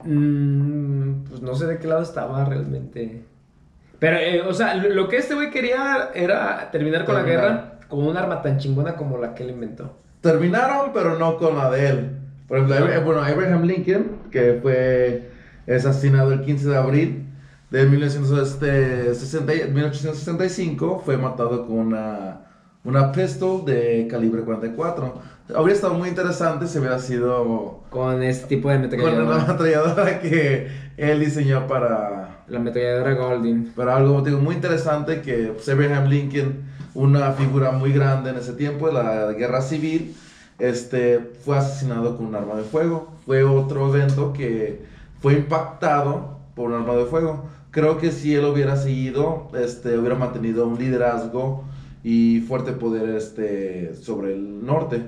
Mm, pues no sé de qué lado estaba realmente. Pero, eh, o sea, lo que este güey quería era terminar con la guerra con un arma tan chingona como la que él inventó. Terminaron, pero no con la de él. Por ejemplo, bueno, Abraham Lincoln, que fue asesinado el 15 de abril de 1865, este, fue matado con una, una pistol de calibre 44. Habría estado muy interesante si hubiera sido... Con este tipo de ametralladora. Con la ametralladora que él diseñó para... La ametralladora Golding. Pero algo digo, muy interesante que pues, Abraham Lincoln una figura muy grande en ese tiempo, de la guerra civil, este, fue asesinado con un arma de fuego. Fue otro evento que fue impactado por un arma de fuego. Creo que si él hubiera seguido, este, hubiera mantenido un liderazgo y fuerte poder este, sobre el norte.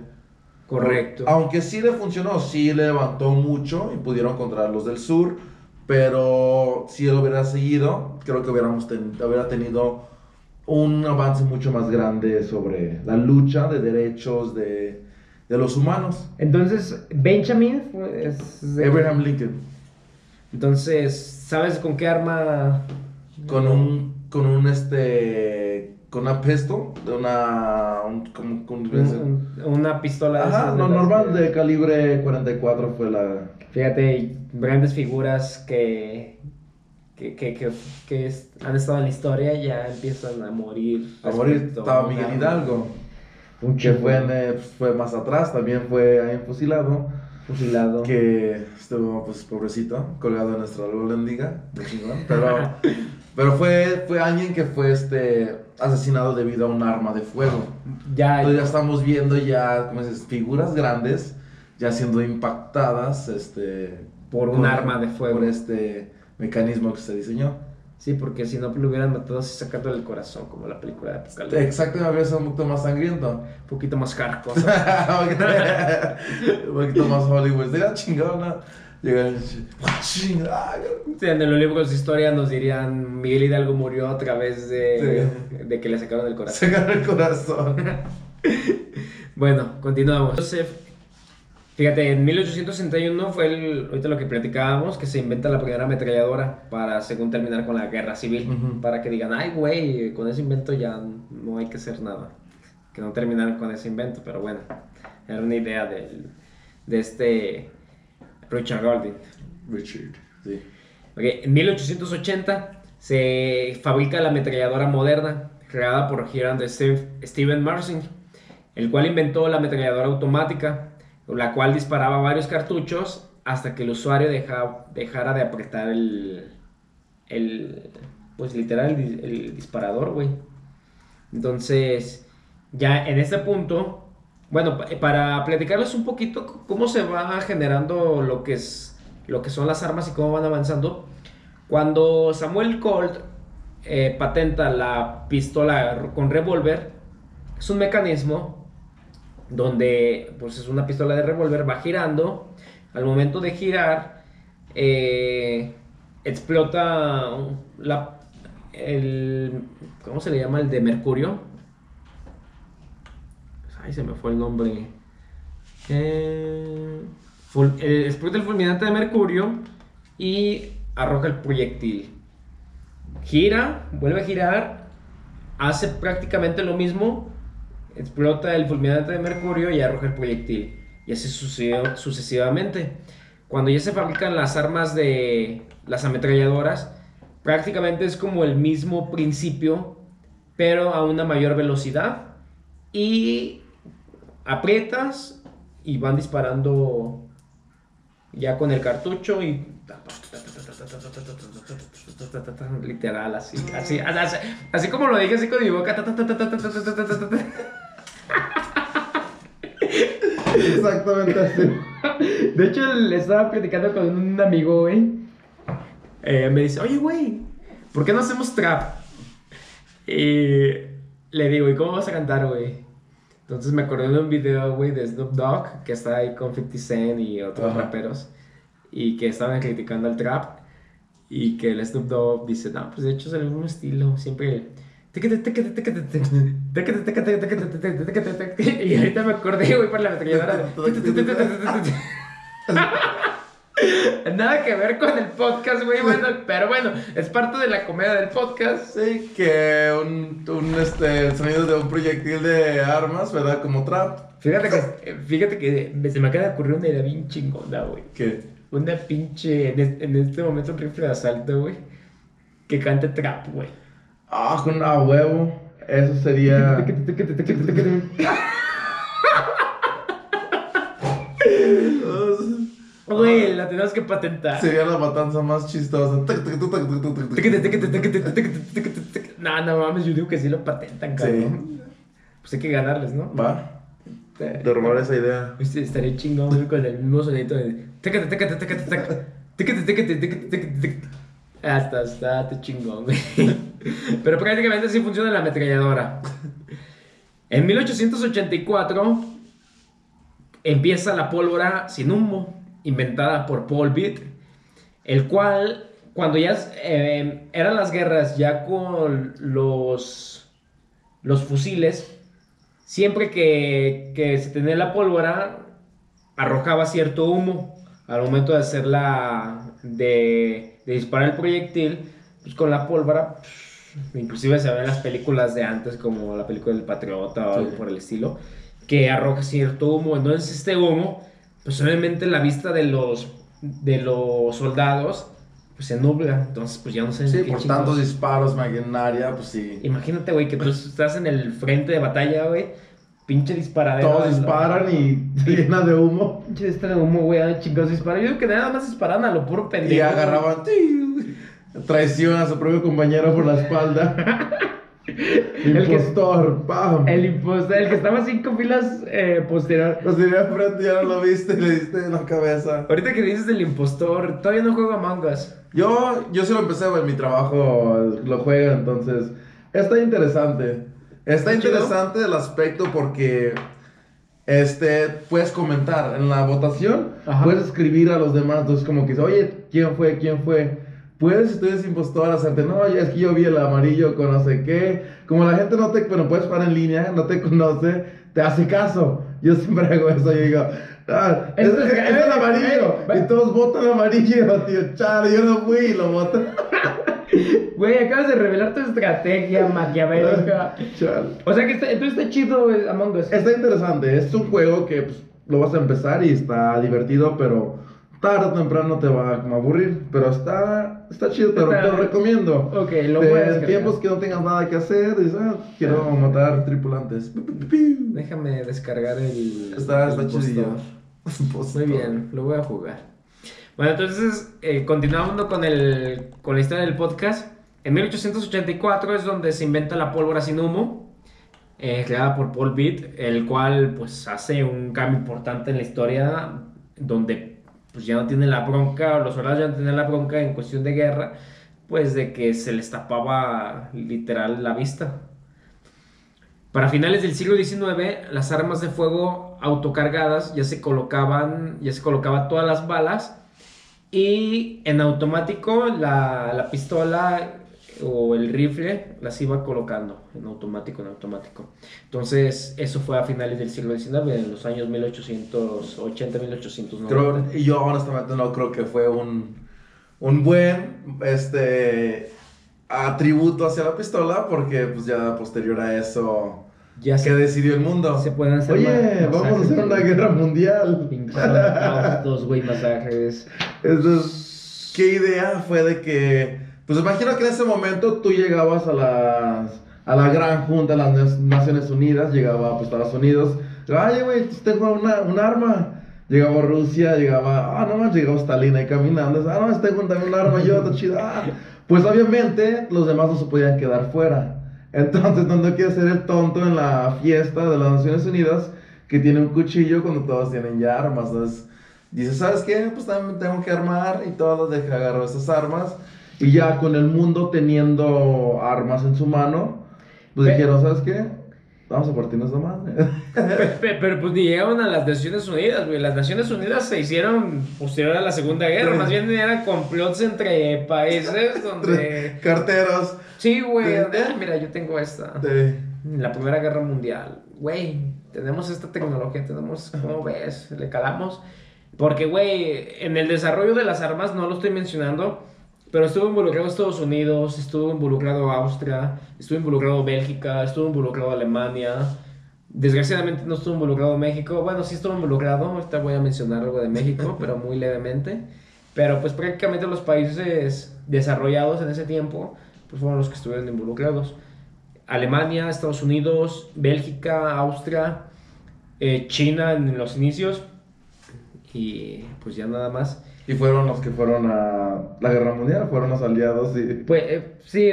Correcto. Aunque sí le funcionó, sí le levantó mucho y pudieron contra los del sur, pero si él hubiera seguido, creo que hubiéramos hubiera tenido un avance mucho más grande sobre la lucha de derechos de, de los humanos. Entonces, Benjamin Abraham Lincoln. Entonces, ¿sabes con qué arma? Con un, con un este, con una pesto, de una, una pistola. Ajá, no, normal de calibre 44 fue la. Fíjate, grandes figuras que que, que, que, que han estado en la historia ya empiezan a morir. A morir estaba Miguel Hidalgo, que fue, pues, fue más atrás, también fue ahí fusilado. Fusilado. Que estuvo, pues, pobrecito, colgado en nuestra lendiga, de chingón. Pero, pero fue, fue alguien que fue este, asesinado debido a un arma de fuego. Ya, Entonces ya estamos viendo ya, como dices, figuras grandes ya siendo impactadas este, por un arma de fuego. Por este mecanismo que se diseñó. Sí, porque si no lo hubieran matado así sacándole el corazón, como la película de Apocalipsis. Exacto, habría sido un poquito más sangriento. Un poquito más hardcore. un poquito más Hollywood. Sería chingón, Llegan y ¡ah! Sí, en los libros de historia nos dirían Miguel Hidalgo murió a través de, de que le sacaron el corazón. Sacaron el corazón. bueno, continuamos. Joseph, fíjate, en 1861 fue el, ahorita lo que platicábamos, que se inventa la primera ametralladora para, según terminar con la guerra civil, Ujú. para que digan, ay, güey, con ese invento ya no hay que hacer nada. Que no terminaron con ese invento, pero bueno, era una idea del, de este Richard Golding. Richard. Sí. Ok, en 1880 se fabrica la ametralladora moderna, creada por Hiram de Steve- Steven Marsing, el cual inventó la ametralladora automática, la cual disparaba varios cartuchos hasta que el usuario deja- dejara de apretar el, el pues literal, el, dis- el disparador, güey. Entonces, ya en este punto, bueno, pa- para platicarles un poquito cómo se va generando lo que es lo que son las armas y cómo van avanzando. Cuando Samuel Colt eh, patenta la pistola con revólver, es un mecanismo donde pues es una pistola de revólver, va girando. Al momento de girar, eh, explota la, el. ¿Cómo se le llama? El de mercurio. Ay, se me fue el nombre. Eh, eh, explota el fulminante de mercurio y arroja el proyectil. Gira, vuelve a girar, hace prácticamente lo mismo, explota el fulminante de mercurio y arroja el proyectil. Y así sucedió sucesivamente. Cuando ya se fabrican las armas de las ametralladoras, prácticamente es como el mismo principio, pero a una mayor velocidad. Y aprietas y van disparando ya con el cartucho y literal así así así, así como lo dije así con mi boca Exactamente así. de hecho le estaba platicando con un amigo güey Eh, me dice oye güey ¿por qué no hacemos trap? y le digo ¿y cómo vas a cantar güey? Entonces me acordé de un video, güey, de Snoop Dogg, que está ahí con 50 Cent y otros Ajá. raperos, y que estaban criticando al trap, y que el Snoop Dogg dice, no, pues de hecho es el mismo estilo, siempre... Y ahorita me acordé, güey, por la ametralladora. Nada que ver con el podcast, güey, bueno, pero bueno, es parte de la comedia del podcast. Sí, que un, un este, sonido de un proyectil de armas, ¿verdad? Como trap. Fíjate que, fíjate que se me acaba de ocurrir una idea bien chingona, güey. Que Una pinche, en este momento, un rifle de asalto, güey. Que cante trap, güey. Ah, con a huevo. Eso sería. Güey, la tenemos que patentar. Sería la matanza más chistosa. No, no mames, yo digo que sí lo patentan, cabrón. Pues hay que ganarles, ¿no? Va. De robar esa idea. Pues estaría chingón, con el mismo sonito de. Hasta, hasta, te chingón. Pero prácticamente así funciona la ametralladora. En 1884 empieza la pólvora sin humo, inventada por Paul Bitt, el cual, cuando ya eh, eran las guerras, ya con los, los fusiles, siempre que, que se tenía la pólvora, arrojaba cierto humo al momento de hacerla de de disparar el proyectil, pues con la pólvora, inclusive se ven en las películas de antes, como la película del Patriota o algo Sí. por el estilo, que arroja cierto humo. Entonces este humo, pues obviamente la vista de los, de los soldados, pues se nubla. Entonces pues ya no sé Sí, por tantos disparos, maquinaria, pues sí. Imagínate, güey, que tú estás en el frente de batalla, güey. Pinche disparadero. Todos disparan y se llena de humo. Pinche este de humo, güey. ah, Chingados disparan. Yo digo que nada más disparan a lo puro pendejo. Y agarraban. Traición a su propio compañero por la espalda. El que- Impostor, pam. El impostor, el que estaba cinco filas eh, posterior. Los tiré enfrente, ya no lo viste, le diste en la cabeza. Ahorita que dices del impostor, todavía no juego a mangas. Yo, yo sí lo empecé, güey, mi trabajo lo juega, entonces está interesante. Está interesante el aspecto porque este, puedes comentar en la votación, Ajá. puedes escribir a los demás, entonces como que dice, oye, ¿quién fue? ¿quién fue? Puedes, si tú eres impostor, hacerte, no, es que yo vi el amarillo con no sé qué. Como la gente no te, bueno, puedes jugar en línea, no te conoce, te hace caso. Yo siempre hago eso, yo digo, ah, es, es- es el amarillo. Y todos votan amarillo, tío, chale, yo no fui y lo votan. Güey, acabas de revelar tu estrategia maquiavélica. O sea que está, entonces está chido Among Us. Está interesante, es un juego que pues, lo vas a empezar y está divertido, pero tarde o temprano te va a aburrir. Pero está, está chido, te, lo- Está- te lo recomiendo. Ok, lo De voy a descargar. tiempos que no tengas nada que hacer, dices, ah, quiero matar tripulantes. Déjame descargar el. Está, el está chidillo. Muy bien, lo voy a jugar. Bueno, entonces, eh, continuando con, el, con la historia del podcast. En 1884 es donde se inventa la pólvora sin humo, eh, creada por Paul Beat, el cual pues hace un cambio importante en la historia, donde pues ya no tiene la bronca, los soldados ya no tienen la bronca en cuestión de guerra, pues de que se les tapaba literal la vista. Para finales del siglo XIX, las armas de fuego autocargadas ya se colocaban, ya se colocaban todas las balas y en automático la, la pistola o el rifle las iba colocando en automático, en automático. Entonces, eso fue a finales del siglo XIX, en los años 1880, 1890. Creo, y yo honestamente no creo que fue un, un buen este, atributo hacia la pistola, porque pues ya posterior a eso, ya que se, decidió el mundo. se pueden hacer Oye, vamos a hacer una guerra mundial. Holocaustos, güey, masajes. Entonces, ¿qué idea fue de que, pues imagino que en ese momento tú llegabas a las, a la gran junta de las Naciones Unidas, llegaba pues Estados Unidos, ay, güey, pues, tengo una, un arma. Llegaba Rusia, llegaba, ah, no más, llegaba Stalin ahí caminando, ah, no, tengo también un arma, yo, está chido, ah. Pues obviamente los demás no se podían quedar fuera. Entonces, no, no quiere ser el tonto en la fiesta de las Naciones Unidas que tiene un cuchillo cuando todos tienen ya armas. Entonces, dice, ¿sabes qué? Pues también tengo que armar y todos deja agarrar esas armas. Y ya con el mundo teniendo armas en su mano, pues dijeron, ¿sabes qué? Vamos a partirnos la madre. Pe- pe- Pero pues ni llegaron a las Naciones Unidas, güey. Las Naciones Unidas se hicieron posterior a la Segunda Guerra. Más bien eran complots entre países donde... Carteros. Sí, güey. De- "Ah, Mira, yo tengo esta. de- La Primera Guerra Mundial. Güey, tenemos esta tecnología, tenemos... ¿Cómo ves? Le calamos. Porque, güey, en el desarrollo de las armas, no lo estoy mencionando, pero estuvo involucrado Estados Unidos, estuvo involucrado Austria, estuvo involucrado Bélgica, estuvo involucrado Alemania. Desgraciadamente no estuvo involucrado México. Bueno, sí estuvo involucrado. Ahorita voy a mencionar algo de México, pero muy levemente. Pero pues prácticamente los países desarrollados en ese tiempo pues fueron los que estuvieron involucrados. Alemania, Estados Unidos, Bélgica, Austria, eh, China en los inicios y pues ya nada más. Y fueron los que fueron a la guerra mundial, fueron los aliados y... Pues eh, sí,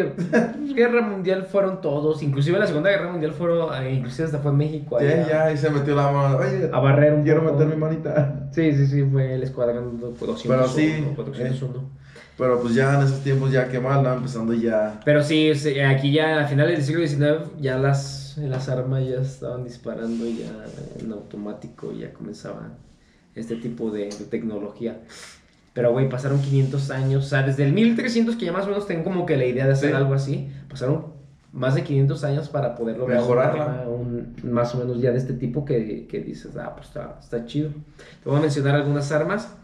guerra mundial fueron todos, inclusive la segunda guerra mundial fueron, eh, inclusive hasta fue México allá, Ya, ya, y se metió la mano. Oye, a barrer un quiero poco. meter mi manita. Sí, sí, sí, fue el escuadrón 201, Pero sí, 401. Pero pues ya en esos tiempos ya que mal, ¿no? empezando ya. Pero sí, sí, aquí ya a finales del siglo XIX ya las, las armas ya estaban disparando ya en automático, ya comenzaban este tipo de, de tecnología. Pero, güey, pasaron 500 años, o sea, desde el 1300 que ya más o menos tengo como que la idea de hacer Sí. algo así, pasaron más de 500 años para poder lograr Mejorarla. un- más o menos ya de este tipo que, que dices, ah, pues está, está chido. Te voy a mencionar algunas armas.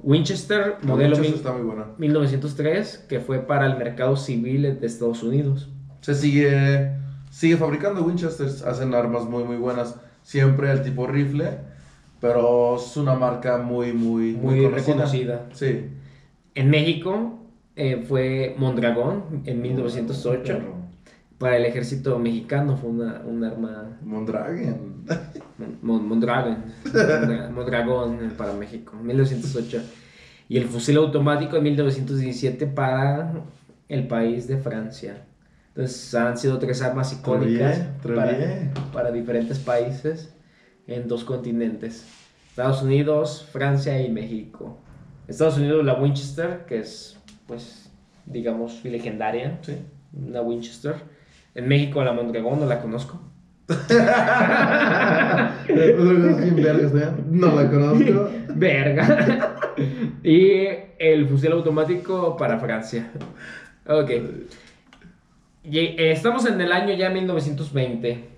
Winchester, modelo mil- está muy buena. 1903, que fue para el mercado civil de Estados Unidos. Se sigue, sigue fabricando Winchesters, hacen armas muy muy buenas. Siempre el tipo rifle, pero es una marca muy muy Muy reconocida. Sí. En México eh, fue Mondragón en 1908. Para el ejército mexicano fue una, un arma Mondragon. Mon- Mondragón eh, para México, 1908. Y el fusil automático en 1917 para el país de Francia. Entonces han sido tres armas icónicas para, très bien. para diferentes países en dos continentes. Estados Unidos, Francia y México. Estados Unidos la Winchester, que es pues digamos legendaria, Sí. una Winchester. En México la Mondragón no la conozco. No la conozco. Verga. y el fusil automático para Francia. Ok. Y, eh, estamos en el año ya 1920.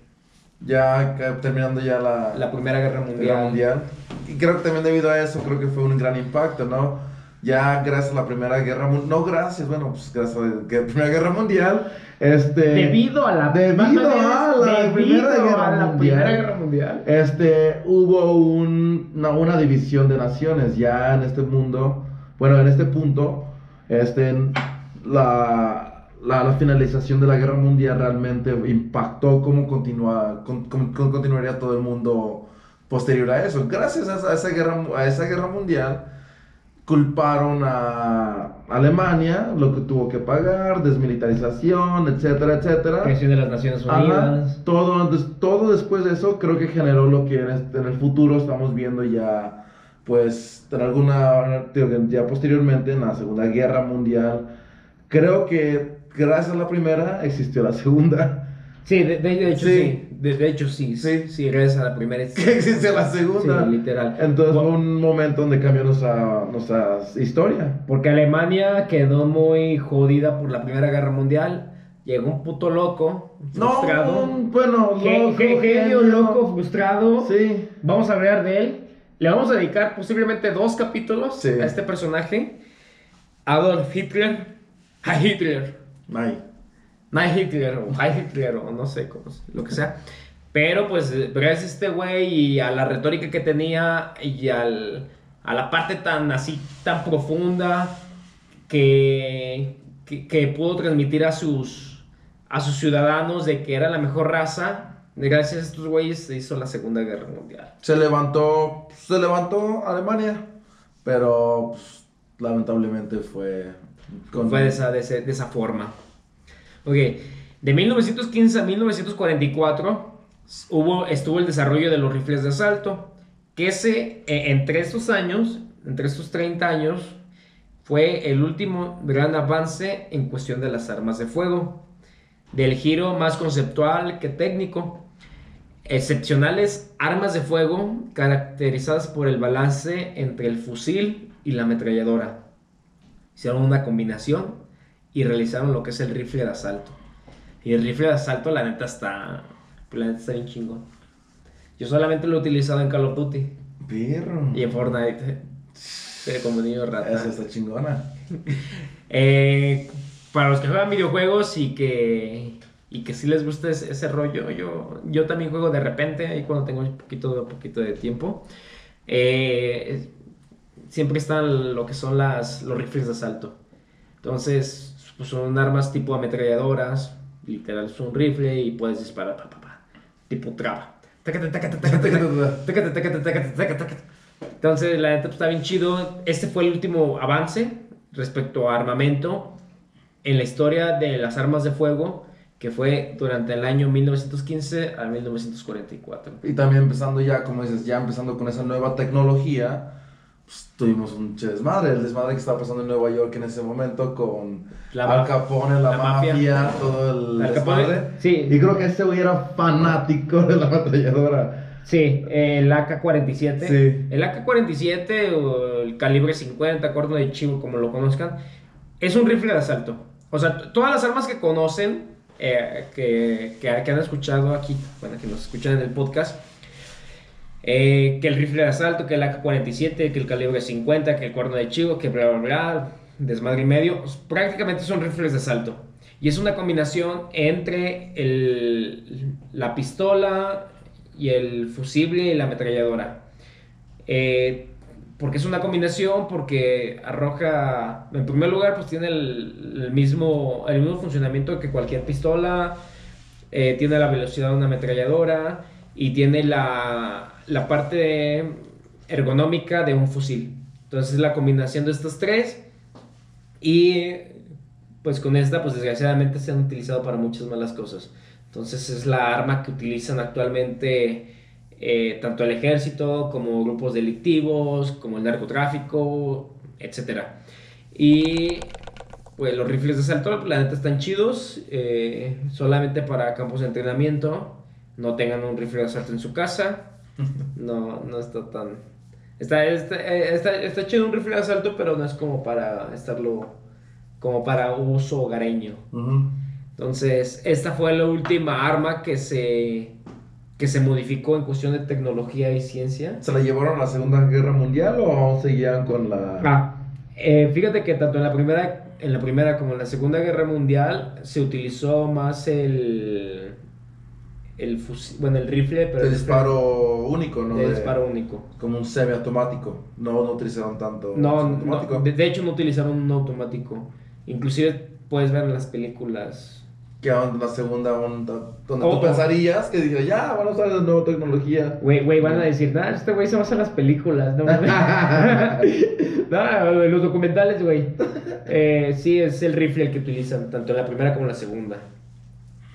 Ya terminando ya la, La Primera Guerra Mundial. Guerra Mundial. Y creo que también debido a eso, creo que fue un gran impacto, ¿no? Ya gracias a la Primera Guerra Mundial, no gracias, bueno, pues gracias a la Primera Guerra Mundial, este... Debido a la, Debido a la debido Primera Guerra a la Mundial. Primera Guerra Mundial. Este, hubo un- una, una división de naciones ya en este mundo, bueno, en este punto, este, la, la, la finalización de la guerra mundial realmente impactó cómo, continúa, con- con- con- continuaría todo el mundo posterior a eso. Gracias a esa, a esa guerra, a esa guerra mundial, culparon a Alemania, lo que tuvo que pagar, desmilitarización, etcétera, etcétera. Creación de las Naciones Ajá, Unidas. todo, des- todo después de eso creo que generó lo que en, este- en el futuro estamos viendo ya, pues, en alguna, ya posteriormente en la Segunda Guerra Mundial. Creo que gracias a la primera existió la segunda. Sí, de, hecho sí. Sí. De, de hecho sí. Sí. Sí, gracias a la primera. Sí, Que existió la segunda. literal. Entonces fue un momento donde cambió nuestra, nuestra historia. Porque Alemania quedó muy jodida por la Primera Guerra Mundial. Llegó un puto loco, frustrado. No, un- bueno, loco, ge- genio loco, frustrado. Sí. Vamos a hablar de él. Le vamos a dedicar posiblemente dos capítulos Sí. a este personaje. Adolf Hitler. Heil Hitler. Ay. Nein Hitler o Heil Hitler o no sé cómo, lo que sea. Pero pues gracias a este güey y a la retórica que tenía y al, a la parte tan así, tan profunda que, que, que pudo transmitir a sus, a sus ciudadanos de que era la mejor raza, gracias a estos güeyes se hizo la Segunda Guerra Mundial. Se levantó, se levantó Alemania, pero pues, lamentablemente fue con- Fue de esa, de, ese- de esa forma. Ok, de 1915 a 1944 hubo, estuvo el desarrollo de los rifles de asalto, que ese, eh, entre estos años, entre estos 30 años, fue el último gran avance en cuestión de las armas de fuego, del giro más conceptual que técnico. Excepcionales armas de fuego caracterizadas por el balance entre el fusil y la ametralladora hicieron una combinación y realizaron lo que es el rifle de asalto. Y el rifle de asalto, la neta, está. La neta está bien chingón. Yo solamente lo he utilizado en Call of Duty Perro. y en Fortnite. Pero como niño rata. Esa está chingona. Eh, para los que juegan videojuegos y que. Y que sí les gusta ese, ese rollo, yo, yo también juego de repente, ahí cuando tengo un poquito, poquito de tiempo. Eh, siempre están lo que son las, los rifles de asalto. Entonces, pues son armas tipo ametralladoras, literal, es un rifle y puedes disparar, pa, pa, pa, tipo traba. Entonces, la neta está bien chido. Este fue el último avance respecto a armamento en la historia de las armas de fuego que fue durante el año 1915 a 1944. Y también empezando ya, como dices, ya empezando con esa nueva tecnología, pues, tuvimos un che desmadre, el desmadre que estaba pasando en Nueva York en ese momento con La Al Capone, la, la mafia. mafia, todo el Al Capone, desmadre. sí. Y creo que ese güey era fanático de la ametralladora. Sí, el AK-47. Sí. El AK-47 o el calibre 50, corno de chivo, como lo conozcan, es un rifle de asalto. O sea, todas las armas que conocen, eh, que, que, que han escuchado aquí, bueno, que nos escuchan en el podcast, eh, que el rifle de asalto, que el AK-47, que el calibre 50, que el cuerno de chivo, que bla, bla, bla, desmadre y medio, pues, prácticamente son rifles de asalto. Y es una combinación entre el- la pistola y el fusible y la ametralladora. Eh, porque es una combinación, porque arroja, en primer lugar, pues tiene el, mismo, el mismo funcionamiento que cualquier pistola, eh, tiene la velocidad de una ametralladora y tiene la, la parte ergonómica de un fusil. Entonces la combinación de estos tres y pues con esta pues desgraciadamente se han utilizado para muchas malas cosas. Entonces es la arma que utilizan actualmente eh, tanto el ejército como grupos delictivos, como el narcotráfico, etc. Y pues los rifles de asalto, la neta están chidos, eh, solamente para campos de entrenamiento. no tengan un rifle de asalto en su casa. No, no está tan... Está, está, está, está chido un rifle de asalto, pero no es como para estarlo... Como para uso hogareño. Entonces, esta fue la última arma que se, que se modificó en cuestión de tecnología y ciencia. ¿Se la llevaron a la Segunda Guerra Mundial o aún seguían con la...? Ah, eh, fíjate que tanto en la primera, en la primera como en la segunda guerra mundial se utilizó más el, el fusil, bueno, el rifle, pero de el disparo único, ¿no? de disparo único. Como un semiautomático. No, no utilizaron tanto No, no, de, de hecho no utilizaron un automático. Inclusive puedes ver en las películas. Que la segunda onda, donde Oh, tú oh. pensarías que dije, ya, van a usar la nueva tecnología. Güey, güey, van a decir, nah, este güey se basa en las películas, no mames". No, en los documentales, güey. Eh, sí, es el rifle el que utilizan, tanto en la primera como en la segunda.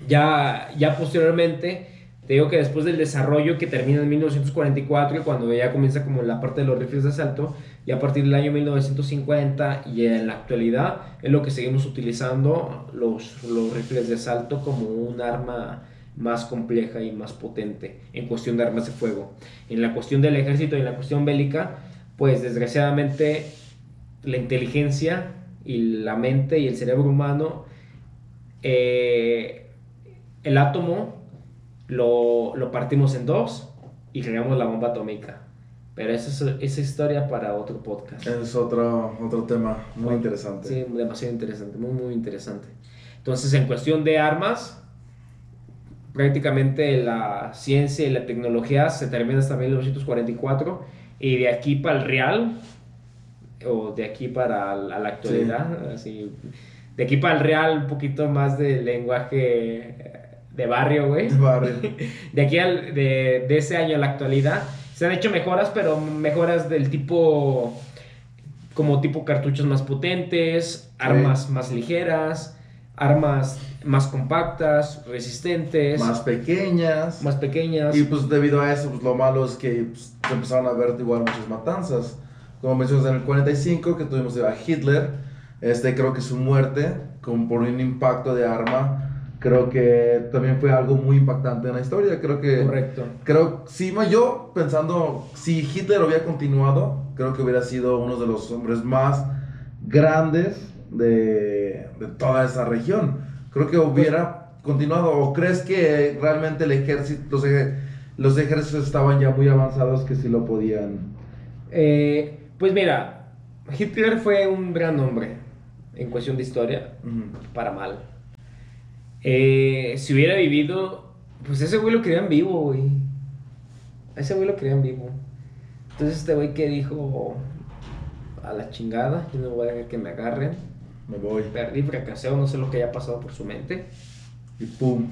Ya, ya posteriormente, te digo que después del desarrollo que termina en 1944 y cuando ya comienza como la parte de los rifles de asalto, y a partir del año 1950 y en la actualidad es lo que seguimos utilizando los, los rifles de asalto como un arma más compleja y más potente en cuestión de armas de fuego. En la cuestión del ejército y en la cuestión bélica, pues desgraciadamente la inteligencia y la mente y el cerebro humano, eh, el átomo lo, lo partimos en dos y creamos la bomba atómica. Pero esa es esa historia para otro podcast. Es otro, otro tema muy interesante. Sí, demasiado interesante, muy, muy interesante. Entonces, en cuestión de armas, prácticamente la ciencia y la tecnología se termina hasta 1944 y de aquí para el real, o de aquí para la, la actualidad, así, de aquí para el real, un poquito más de lenguaje de barrio, güey. Barrio. De aquí al, de, de ese año a la actualidad, se han hecho mejoras, pero mejoras del tipo, como tipo cartuchos más potentes, armas más ligeras, armas más compactas, resistentes, Más más, pequeñas. pequeñas. Y pues debido a eso, pues lo malo es que pues, se empezaron a ver igual muchas matanzas. Como mencionas en el 45, que tuvimos a Hitler, este, creo que su muerte, como por un impacto de arma, creo que también fue algo muy impactante en la historia. Creo que... Correcto. Creo, sí, yo pensando, si Hitler hubiera continuado, creo que hubiera sido uno de los hombres más grandes de, de toda esa región. Creo que hubiera continuado. ¿O crees que realmente el ejército, los, ejércitos estaban ya muy avanzados que sí lo podían? Eh, pues mira, Hitler fue un gran hombre en cuestión de historia, para mal. Eh, si hubiera vivido, pues ese güey lo querían vivo, güey. A ese güey lo querían vivo. Entonces este güey que dijo, a la chingada, yo no voy a dejar que me agarren. Me voy. Perdí, fracasé o no sé lo que haya pasado por su mente. Y pum.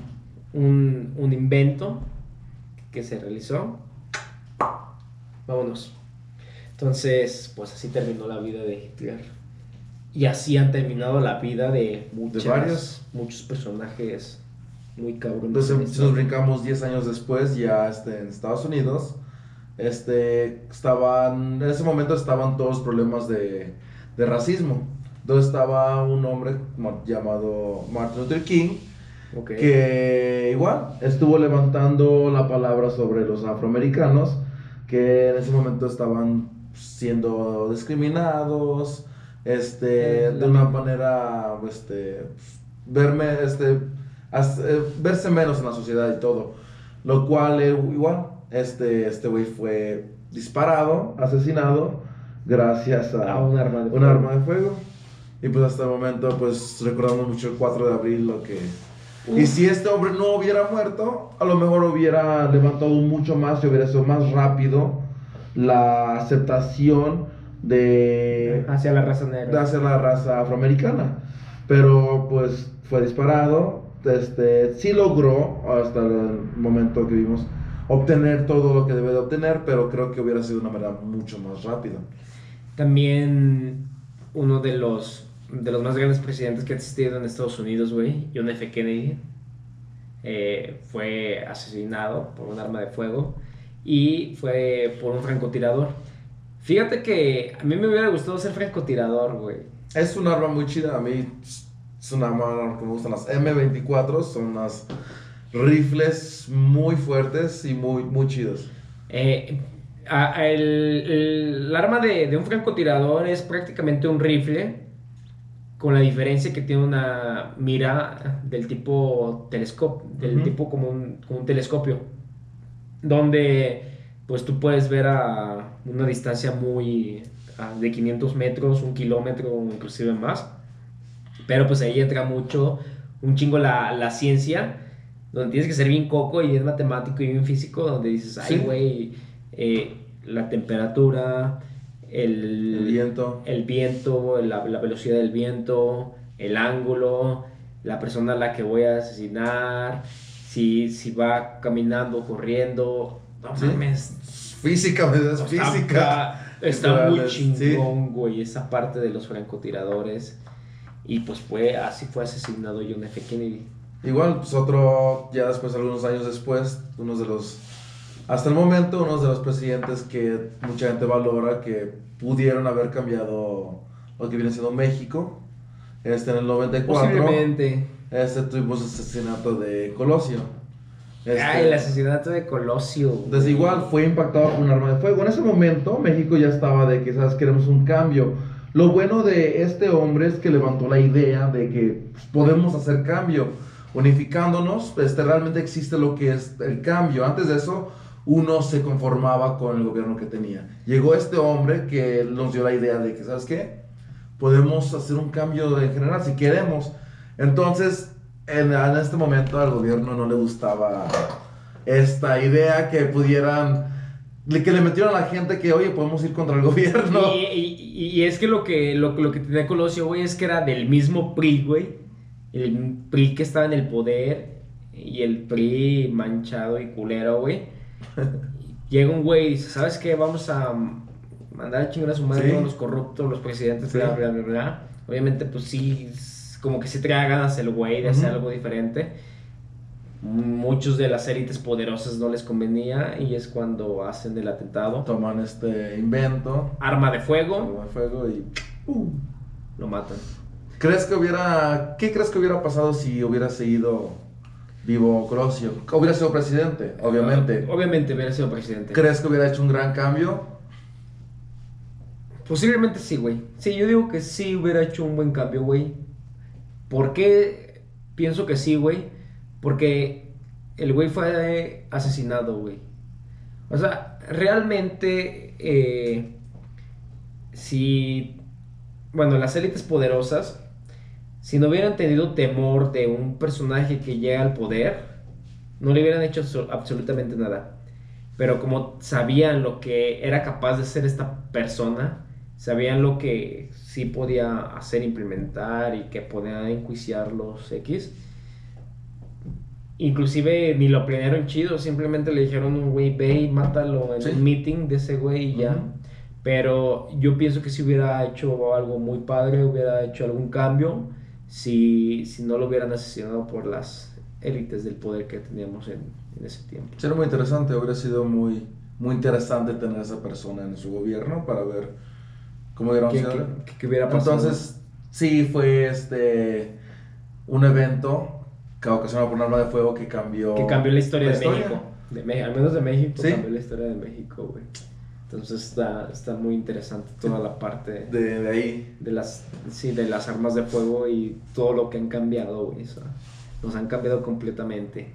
Un, un invento que se realizó. Vámonos. Entonces, pues así terminó la vida de Hitler. Y así han terminado la vida de muchas, varios. muchos personajes muy cabrones. Entonces, si nos brincamos 10 años después, ya este, en Estados Unidos, este, estaban, en ese momento estaban todos los problemas de, de racismo. Entonces estaba un hombre ma- llamado Martin Luther King, que igual estuvo levantando la palabra sobre los afroamericanos, que en ese momento estaban siendo discriminados, este, de una manera, este, verme, este, eh, verse menos en la sociedad y todo, lo cual igual, este, este güey fue disparado, asesinado, gracias a, A un arma de un fuego. arma de fuego. Y pues hasta el momento, pues recordamos mucho el 4 de abril, lo que... Y si este hombre no hubiera muerto, a lo mejor hubiera levantado mucho más y hubiera sido más rápido la aceptación de, Hacia la raza de negra. hacer la raza afroamericana. Pero pues fue disparado, este, sí logró hasta el momento que vimos obtener todo lo que debe de obtener, pero creo que hubiera sido de una manera mucho más rápida. También uno de los, de los más grandes presidentes que ha existido en Estados Unidos, güey, John F. Kennedy, eh, fue asesinado por un arma de fuego y fue por un francotirador. Fíjate que a mí me hubiera gustado ser francotirador, güey. Es un arma muy chida, a mí es una arma que me gustan las M24, son las, rifles muy fuertes y muy, muy chidos. Eh, a- a el, el- el arma de, de un francotirador es prácticamente un rifle, con la diferencia que tiene una mira del tipo telescopio, del tipo como un, como un telescopio, donde pues tú puedes ver a una distancia muy de 500 metros, un kilómetro, inclusive más. Pero pues ahí entra mucho, un chingo la, la ciencia, donde tienes que ser bien coco y bien matemático y bien físico, donde dices, ay, Sí. güey, eh, la temperatura, el, El viento. el viento, la, la velocidad del viento, el ángulo, la persona a la que voy a asesinar, si, si va caminando, corriendo. No Sí. mames, Física. Es Está- física. Está, muy chingón, güey, esa parte de los francotiradores. Y pues fue, así fue asesinado John F. Kennedy. Igual, pues otro, ya después, algunos años después, uno de los, hasta el momento, uno de los presidentes que mucha gente valora que pudieron haber cambiado lo que viene siendo México. Este, en el 94, Posiblemente. este, tuvimos el asesinato de Colosio. Este, Ay, el asesinato de Colosio. güey. Desde igual fue impactado por un arma de fuego. En ese momento México ya estaba de que, ¿sabes? Queremos un cambio. Lo bueno de este hombre es que levantó la idea de que pues, podemos hacer cambio. Unificándonos, este, realmente existe lo que es el cambio. Antes de eso, uno se conformaba con el gobierno que tenía. Llegó este hombre que nos dio la idea de que, ¿sabes qué? Podemos hacer un cambio en general si queremos. Entonces, en, en este momento al gobierno no le gustaba esta idea que pudieran, que le metieron a la gente que, oye, podemos ir contra el gobierno. Y, y- y es que lo que, lo, lo que tenía Colosio, güey, es que era del mismo PRI, güey. El PRI que estaba en el poder y el PRI manchado y culero, güey. Llega un güey y dice, ¿sabes qué? Vamos a mandar a chingar a su madre Sí. todos los corruptos, los presidentes, Sí. bla, bla, bla, bla. Obviamente, pues sí, como que se trae ganas el güey de hacer Ujú. algo diferente. Muchos de las élites poderosas no les convenía y es cuando hacen el atentado. Toman este invento, Arma de fuego, arma de fuego y... ¡pum! lo matan. ¿Crees que hubiera, qué crees que hubiera pasado si hubiera seguido vivo Colosio? Hubiera sido presidente, obviamente. Ah, obviamente hubiera sido presidente. ¿Crees que hubiera hecho un gran cambio? Posiblemente sí, güey. Sí, yo digo que sí hubiera hecho un buen cambio, güey. ¿Por qué pienso que sí, güey? Porque el güey fue asesinado, güey. O sea, realmente, eh, si, bueno, las élites poderosas, si no hubieran tenido temor de un personaje que llega al poder, no le hubieran hecho so- absolutamente nada. Pero como sabían lo que era capaz de hacer esta persona, sabían lo que sí podía hacer, implementar y que podía enjuiciar los X. Inclusive ni lo planearon chido, simplemente le dijeron un güey, ve y mátalo en Sí. un meeting de ese güey y ya. Ujú. Pero yo pienso que si hubiera hecho algo muy padre, hubiera hecho algún cambio, si, si no lo hubieran asesinado por las élites del poder que teníamos en, en ese tiempo. Sería muy interesante, hubiera sido muy, muy interesante tener a esa persona en su gobierno para ver cómo hubiera ¿Qué, qué- qué hubiera pasado? Entonces, sí, fue este un evento que ocasionado por un arma de fuego que cambió... que cambió la historia la de historia. México. De Me- al menos de México Sí. cambió la historia de México, güey. Entonces está, está muy interesante toda la parte de, De, de ahí. las sí, de las armas de fuego y todo lo que han cambiado, güey. o sea, nos han cambiado completamente.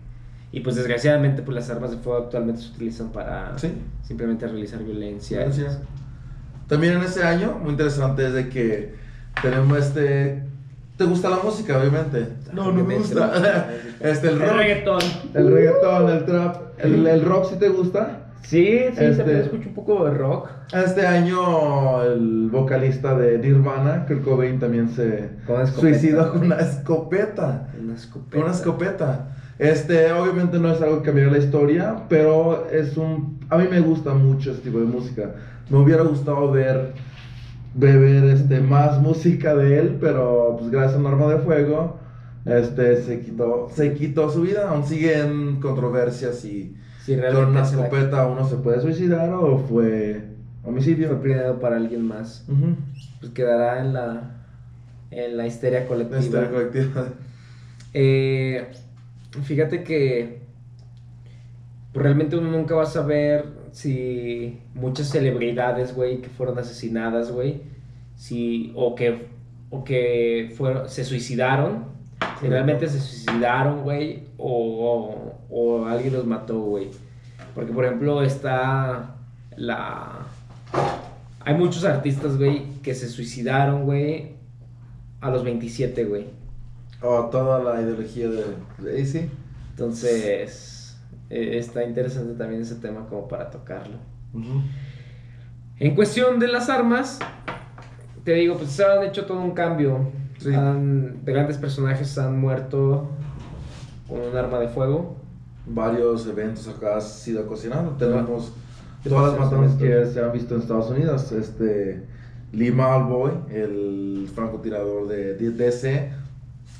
Y pues desgraciadamente pues las armas de fuego actualmente se utilizan para Sí. simplemente realizar violencia. Violencia. También en ese año, muy interesante es de que tenemos este... ¿Te gusta la música, obviamente? No, no me gusta. este, el El rock. reggaetón. El reggaetón, el trap. El, el rock, ¿sí te gusta? Sí, sí, Este- también escucho un poco de rock. Este año el vocalista de Nirvana, Kurt Cobain, también se Con una escopeta. suicidó con una escopeta. Una escopeta. Con una escopeta. Este, obviamente no es algo que cambiaría la historia, pero es un... A mí me gusta mucho este tipo de música. Me hubiera gustado ver, beber este, más música de él, pero pues gracias a un arma de fuego, este, se quitó, se quitó su vida. Aún siguen controversias y Sí, con una escopeta uno se puede suicidar o fue homicidio. fue planeado para alguien más. Pues quedará en la, en la histeria La colectiva. historia colectiva. Eh, Fíjate que pues, realmente uno nunca va a saber si muchas celebridades, güey, que fueron asesinadas, güey, si o que o que fueron se suicidaron, si realmente se suicidaron, güey, o, o, alguien los mató, güey. Porque por ejemplo está la hay muchos artistas, güey, que se suicidaron, güey, a los 27, güey. O toda la ideología de, de sí. Entonces, eh, está interesante también ese tema como para tocarlo. En cuestión de las armas, te digo, pues se han hecho todo un cambio. de grandes personajes han muerto con un arma de fuego. Varios eventos acá han sido cocinando. Tenemos todas las matanzas que se han visto en Estados Unidos. Este, Lee Malboy, el francotirador de DC,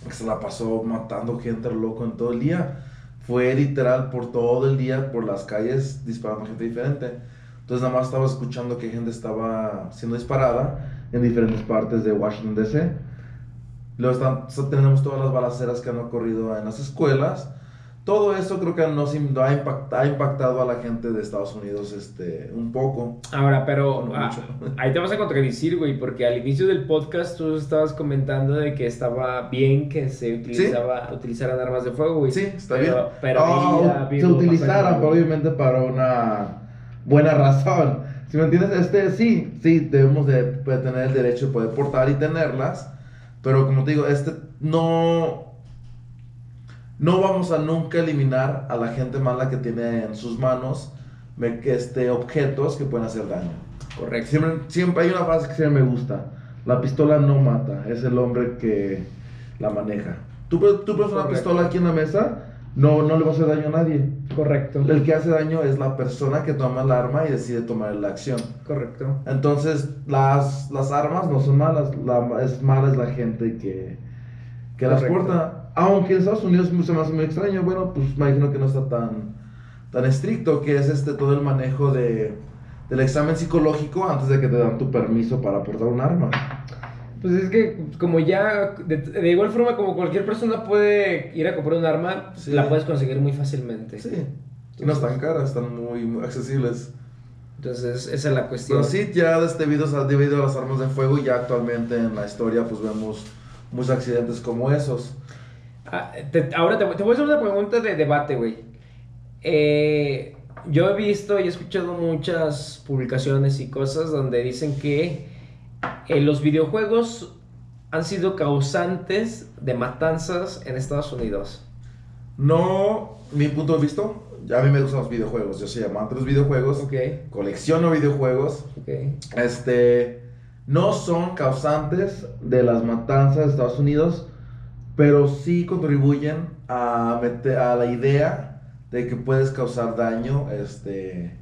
que se la pasó matando gente loco en todo el día. Fue literal por todo el día, por las calles, disparando gente diferente. Entonces nada más estaba escuchando que gente estaba siendo disparada en diferentes partes de Washington DC. Luego están, tenemos todas las balaceras que han ocurrido en las escuelas todo eso creo que nos ha, impactado a la gente de Estados Unidos este, un poco. Ahora, pero ah, ahí te vas a contradecir, güey, porque al inicio del podcast tú estabas comentando de que estaba bien que se utilizaba, utilizaran armas de fuego, güey. Sí, está bien. Pero oh, se utilizaran, obviamente, para una buena razón. Si me entiendes, este sí, sí, debemos de, de tener el derecho de poder portar y tenerlas, pero como te digo, este no no vamos a nunca eliminar a la gente mala que tiene en sus manos este, objetos que pueden hacer daño. Correcto. Siempre, siempre hay una frase que siempre me gusta. La pistola no mata, es el hombre que la maneja. Tú, tú pones una pistola aquí en la mesa, no, no le va a hacer daño a nadie. Correcto. El que hace daño es la persona que toma el arma y decide tomar la acción. Correcto. Entonces, las, las armas no son malas, la, es mala es la gente que, que las porta. Aunque en Estados Unidos se me hace muy extraño, bueno, pues imagino que no está tan, tan estricto, que es este todo el manejo de, del examen psicológico antes de que te dan tu permiso para portar un arma. Pues es que como ya, de, igual forma como cualquier persona puede ir a comprar un arma, la puedes conseguir muy fácilmente. Sí, no están caras, están muy, accesibles. Entonces, esa es la cuestión. Pero sí, ya debido, debido a las armas de fuego, ya actualmente en la historia pues vemos muchos accidentes como esos. Ah, ahora te, voy a hacer una pregunta de debate, güey. Eh, yo he visto y he escuchado muchas publicaciones y cosas donde dicen que eh, los videojuegos han sido causantes de matanzas en Estados Unidos. No, mi punto de vista, ya a mí me gustan los videojuegos, yo soy amante de los videojuegos, okay. colecciono videojuegos, okay. este, no son causantes de las matanzas de Estados Unidos, pero sí contribuyen a, meter, a la idea de que puedes causar daño este,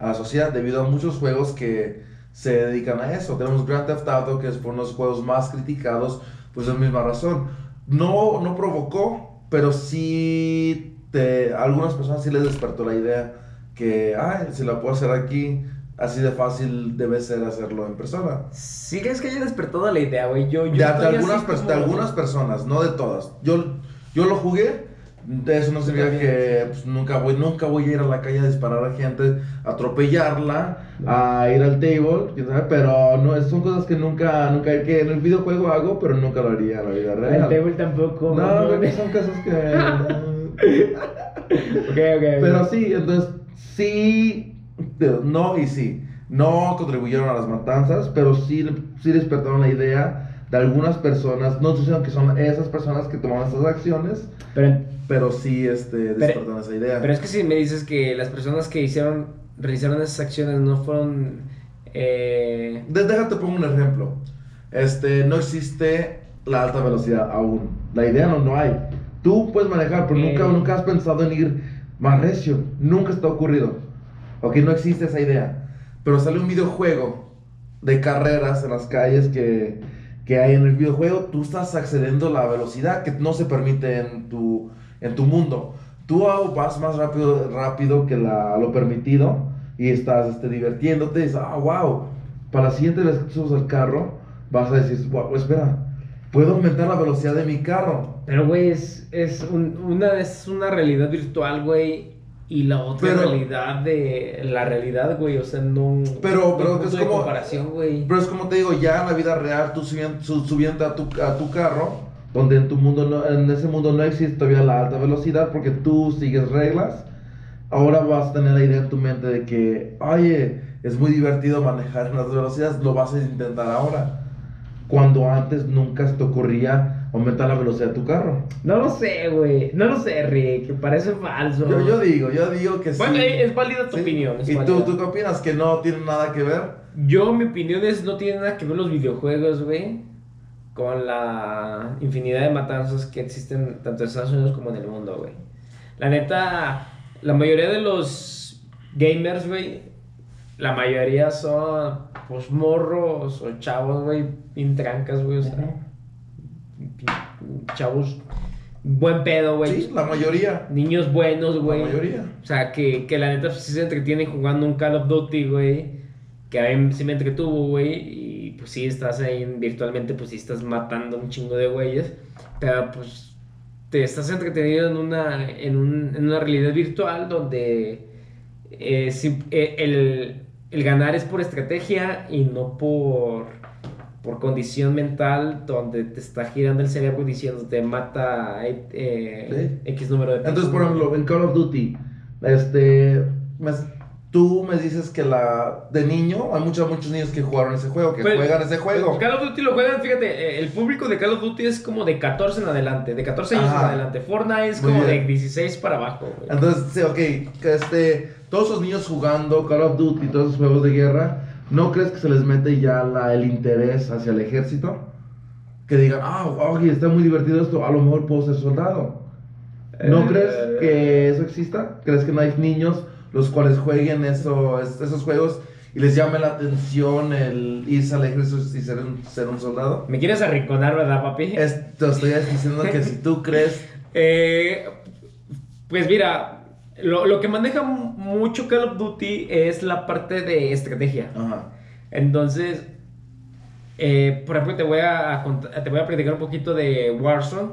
a la sociedad debido a muchos juegos que se dedican a eso. Tenemos Grand Theft Auto, que es uno de los juegos más criticados, pues es la misma razón. No, no provocó, pero sí te, a algunas personas sí les despertó la idea que, ay, si la puedo hacer aquí, así de fácil debe ser hacerlo en persona. Sí, es que haya despertado la idea, güey. Yo, de, algunas, de algunas personas, no de todas. Yo, yo lo jugué. Eso no significa que pues, nunca, voy, nunca voy a ir a la calle a disparar a gente, atropellarla, a ir al table, pero no, son cosas que nunca, nunca, que en el videojuego hago, pero nunca lo haría en la vida real. El table tampoco. No, son cosas que... ok, ok. Pero sí, entonces, sí no y sí. No contribuyeron a las matanzas, pero sí, sí despertaron la idea de algunas personas, no diciendo que son esas personas que tomaron estas acciones, pero, pero sí este, despertaron esa idea. Pero es que si me dices que las personas que hicieron, realizaron esas acciones no fueron... Eh... Déjate pongo un ejemplo. Este, no existe la alta velocidad aún. La idea no, no hay. Tú puedes manejar, pero nunca, nunca has pensado en ir más recio. Nunca está ocurrido. Ok, no existe esa idea. Pero sale un videojuego de carreras en las calles que, que hay en el videojuego. Tú estás accediendo a la velocidad que no se permite en tu, en tu mundo. Tú vas más rápido, rápido que lo permitido y estás este, divirtiéndote. Dices, ah, wow. Para la siguiente vez que subes al carro, vas a decir, wow, espera, puedo aumentar la velocidad de mi carro Pero, güey, es, es, un- una, es una realidad virtual, güey. Y la otra Pero- realidad de la realidad, güey. O sea, no. Pero- no pero es como- comparación, güey. Pero es como te digo, ya en la vida real, tú subiendo, su- subiendo a, tu, a tu carro, donde en tu mundo, no, en ese mundo no existe todavía la alta velocidad porque tú sigues reglas, ahora vas a tener la idea en tu mente de que, oye, es muy divertido manejar en las velocidades, lo vas a intentar ahora. Cuando antes nunca se te ocurría aumentar la velocidad de tu carro. No lo sé, güey. No lo sé, Rick. Parece falso. Yo, yo digo, yo digo que sí. Bueno, es válida tu Sí. opinión. es ¿Y tú, válida. tú qué opinas? ¿Que no tiene nada que ver? Yo, mi opinión es no tiene nada que ver los videojuegos, güey, con la infinidad de matanzas que existen tanto en Estados Unidos como en el mundo, güey. La neta, la mayoría de los gamers, güey, la mayoría son, pues, morros o chavos, güey, bien trancas, güey, o sea, chavos, buen pedo, güey. Sí, la mayoría. Niños buenos, güey. La mayoría. O sea, que, que la neta sí se entretienen jugando un Call of Duty, güey. Que a mí sí me entretuvo, güey. Y pues sí, estás ahí virtualmente, pues sí estás matando un chingo de güeyes. Pero pues te estás entretenido en una, en un- en una realidad virtual donde eh, eh, el, el ganar es por estrategia y no por, por condición mental, donde te está girando el cerebro diciéndote mata eh, X número de Entonces, por personas". ejemplo, en Call of Duty, este, me- tú me dices que la de niño, hay muchos muchos niños que jugaron ese juego, que Pues, juegan ese juego. Call of Duty lo juegan, fíjate, eh, el público de Call of Duty es como de 14 en adelante, de 14 años Ajá. en adelante. Fortnite es Muy como bien. de 16 para abajo, güey. Entonces, sí, ok, este, todos esos niños jugando Call of Duty, todos esos juegos de guerra, ¿no crees que se les mete ya la- el interés hacia el ejército? Que digan, ah, oye, está muy divertido esto, a lo mejor puedo ser soldado. ¿No Eh, crees que eso exista? ¿Crees que no hay niños los cuales jueguen eso, es- esos juegos y les llame la atención el irse al ejército y ser un, ser un soldado? ¿Me quieres arrinconar, verdad, papi? Esto estoy diciendo que si tú crees... Eh, pues mira, lo, lo que maneja mu- mucho Call of Duty es la parte de estrategia. Ajá. Entonces, eh, por ejemplo, te voy a, te voy a platicar un poquito de Warzone,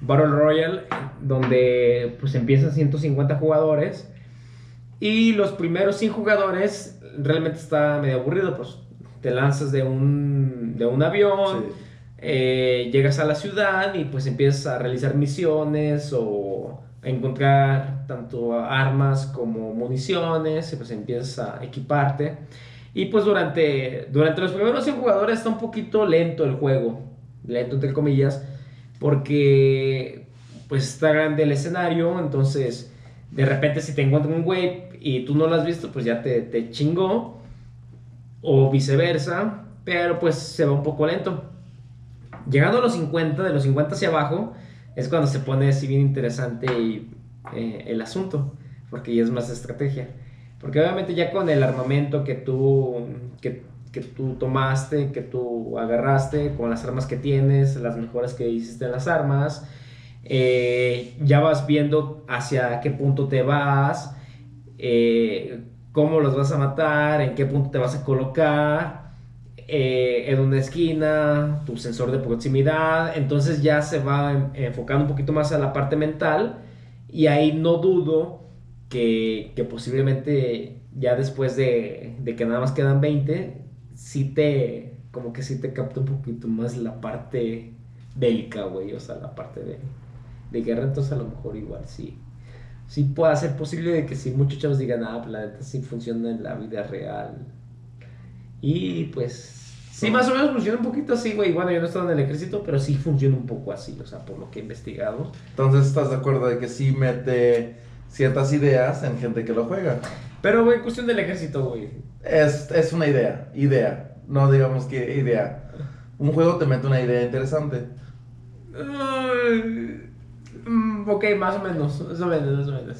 Battle Royale, donde pues empiezan 150 jugadores y los primeros 100 jugadores realmente está medio aburrido, pues te lanzas de un, de un avión, Sí. eh, llegas a la ciudad y pues empiezas a realizar misiones o encontrar tanto armas como municiones y pues empiezas a equiparte. Y pues durante, durante los primeros 100 jugadores está un poquito lento el juego, lento entre comillas, porque pues está grande el escenario, entonces de repente si te encuentra un güey y tú no lo has visto, pues ya te, te chingó, o viceversa, pero pues se va un poco lento. Llegando a los 50, de los 50 hacia abajo, es cuando se pone así bien interesante eh, el asunto, porque ya es más estrategia. Porque obviamente ya con el armamento que tú, que, que tú tomaste, que tú agarraste, con las armas que tienes, las mejoras que hiciste en las armas, eh, ya vas viendo hacia qué punto te vas, eh, cómo los vas a matar, en qué punto te vas a colocar, eh, en una esquina, tu sensor de proximidad, entonces ya se va en- enfocando un poquito más a la parte mental y ahí no dudo que, posiblemente ya después de, de que nada más quedan 20, sí te, como que sí te capta un poquito más la parte bélica, güey, o sea, la parte de, de guerra, entonces a lo mejor igual sí. Sí puede ser posible de que si muchos chavos digan, ah, pues la neta sí funciona en la vida real. Y pues Sí, más o menos funciona un poquito así, güey. Bueno, yo no he estado en el ejército, pero sí funciona un poco así, o sea, por lo que he investigado. Entonces, ¿estás de acuerdo de que sí mete ciertas ideas en gente que lo juega? Pero, güey, cuestión del ejército, güey. Es, es una idea, idea. No digamos que idea. Un juego te mete una idea interesante. Mm, ok, más o menos, más o menos, más o menos.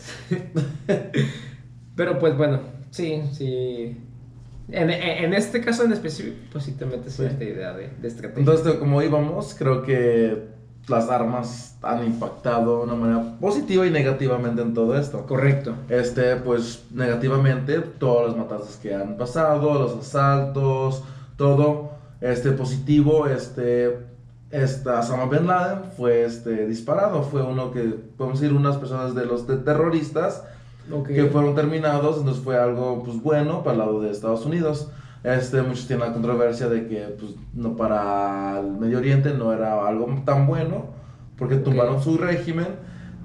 Pero pues bueno, sí, sí. En, este caso en específico, pues sí te metes Sí. cierta idea de, de estrategia. Entonces, como íbamos, creo que las armas han impactado de una manera positiva y negativamente en todo esto. Correcto. Este, pues negativamente, todas las matanzas que han pasado, los asaltos, todo. Este, positivo, este, esta Osama Bin Laden fue este, disparado. Fue uno que, podemos decir, unas personas de los de terroristas Ok. que fueron terminados. Entonces fue algo pues, bueno para el lado de Estados Unidos. Este, muchos tienen la controversia de que pues, no para el Medio Oriente no era algo tan bueno porque Ok. tumbaron su régimen,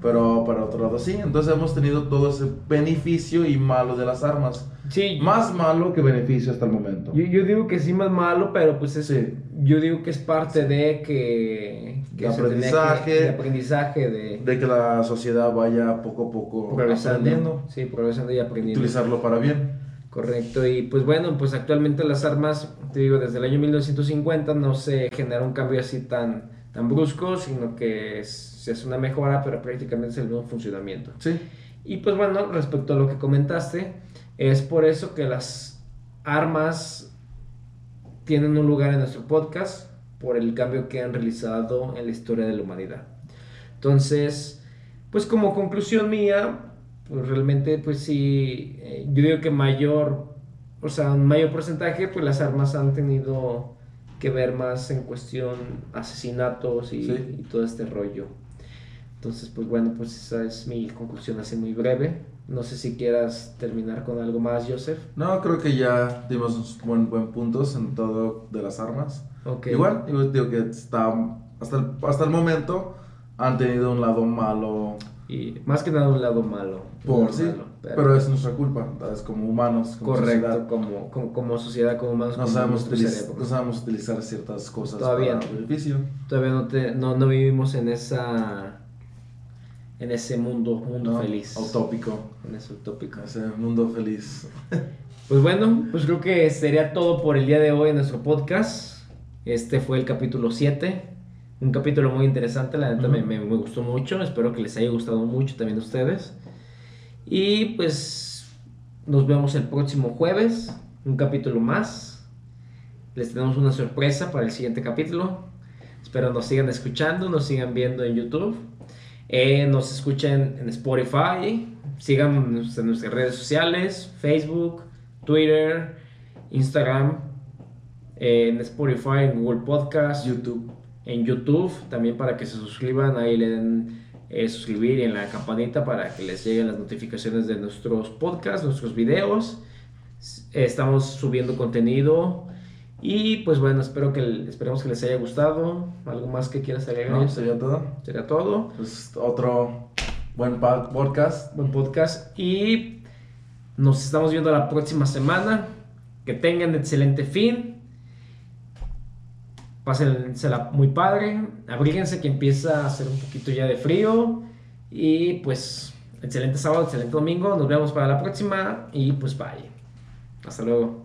pero para otro lado sí. Entonces hemos tenido todo ese beneficio y malo de las armas. Sí, Más malo que beneficio hasta el momento. Yo, yo digo que sí más malo, pero pues es, Sí. yo digo que es parte de que De tenía que- aprendizaje. de aprendizaje, de De que la sociedad vaya poco a poco progresando, sí, progresando y aprendiendo. Utilizarlo para bien. Correcto, y pues bueno, pues actualmente las armas, te digo, desde el año 1950 no se genera un cambio así tan, tan brusco, sino que es, se hace una mejora, pero prácticamente es el mismo funcionamiento. Sí. Y pues bueno, respecto a lo que comentaste, es por eso que las armas tienen un lugar en nuestro podcast, por el cambio que han realizado en la historia de la humanidad. Entonces, pues como conclusión mía, pues realmente pues sí, eh, yo digo que mayor, o sea, un mayor porcentaje, pues las armas han tenido que ver más en cuestión asesinatos y, Sí. y todo este rollo. Entonces, pues bueno, pues esa es mi conclusión así muy breve. No sé si quieras terminar con algo más, Joseph. No, creo que ya dimos unos buen, buen puntos en todo de las armas. Igual, digo, digo que está, hasta, el, hasta el momento han tenido un lado malo Y más que nada un lado malo. por sí, malo, pero, es nuestra culpa, es como humanos, como Correcto, sociedad. como, como, como sociedad, como humanos, No como sabemos, utiliz- no sabemos utilizar ciertas cosas Todavía para beneficio. Todavía no, te, no, no vivimos en esa en ese mundo, mundo ¿no? feliz. Utópico, En ese utópico. ese mundo feliz. Pues bueno, pues creo que sería todo por el día de hoy en nuestro podcast. Este fue el capítulo 7. Un capítulo muy interesante, la neta me, Ujú. me- me gustó mucho. Espero que les haya gustado mucho también a ustedes. Y pues nos vemos el próximo jueves. Un capítulo más. Les tenemos una sorpresa para el siguiente capítulo. Espero nos sigan escuchando, nos sigan viendo en YouTube. Eh, nos escuchen en Spotify. Síganos en nuestras redes sociales: Facebook, Twitter, Instagram, en Spotify, en Google Podcast, YouTube. en YouTube también para que se suscriban. Ahí le den eh, suscribir y en la campanita para que les lleguen las notificaciones de nuestros podcasts, nuestros videos. Estamos subiendo contenido. Y pues bueno, espero que, esperemos que les haya gustado. ¿Algo más que quieras agregar? ¿No? ¿Sería todo? Será todo. Pues otro buen podcast. Buen podcast. Y nos estamos viendo la próxima semana. Que tengan excelente fin. Pásensela muy padre. Abríguense que empieza a hacer un poquito ya de frío. Y pues, excelente sábado, excelente domingo. Nos vemos para la próxima. Y pues bye. Hasta luego.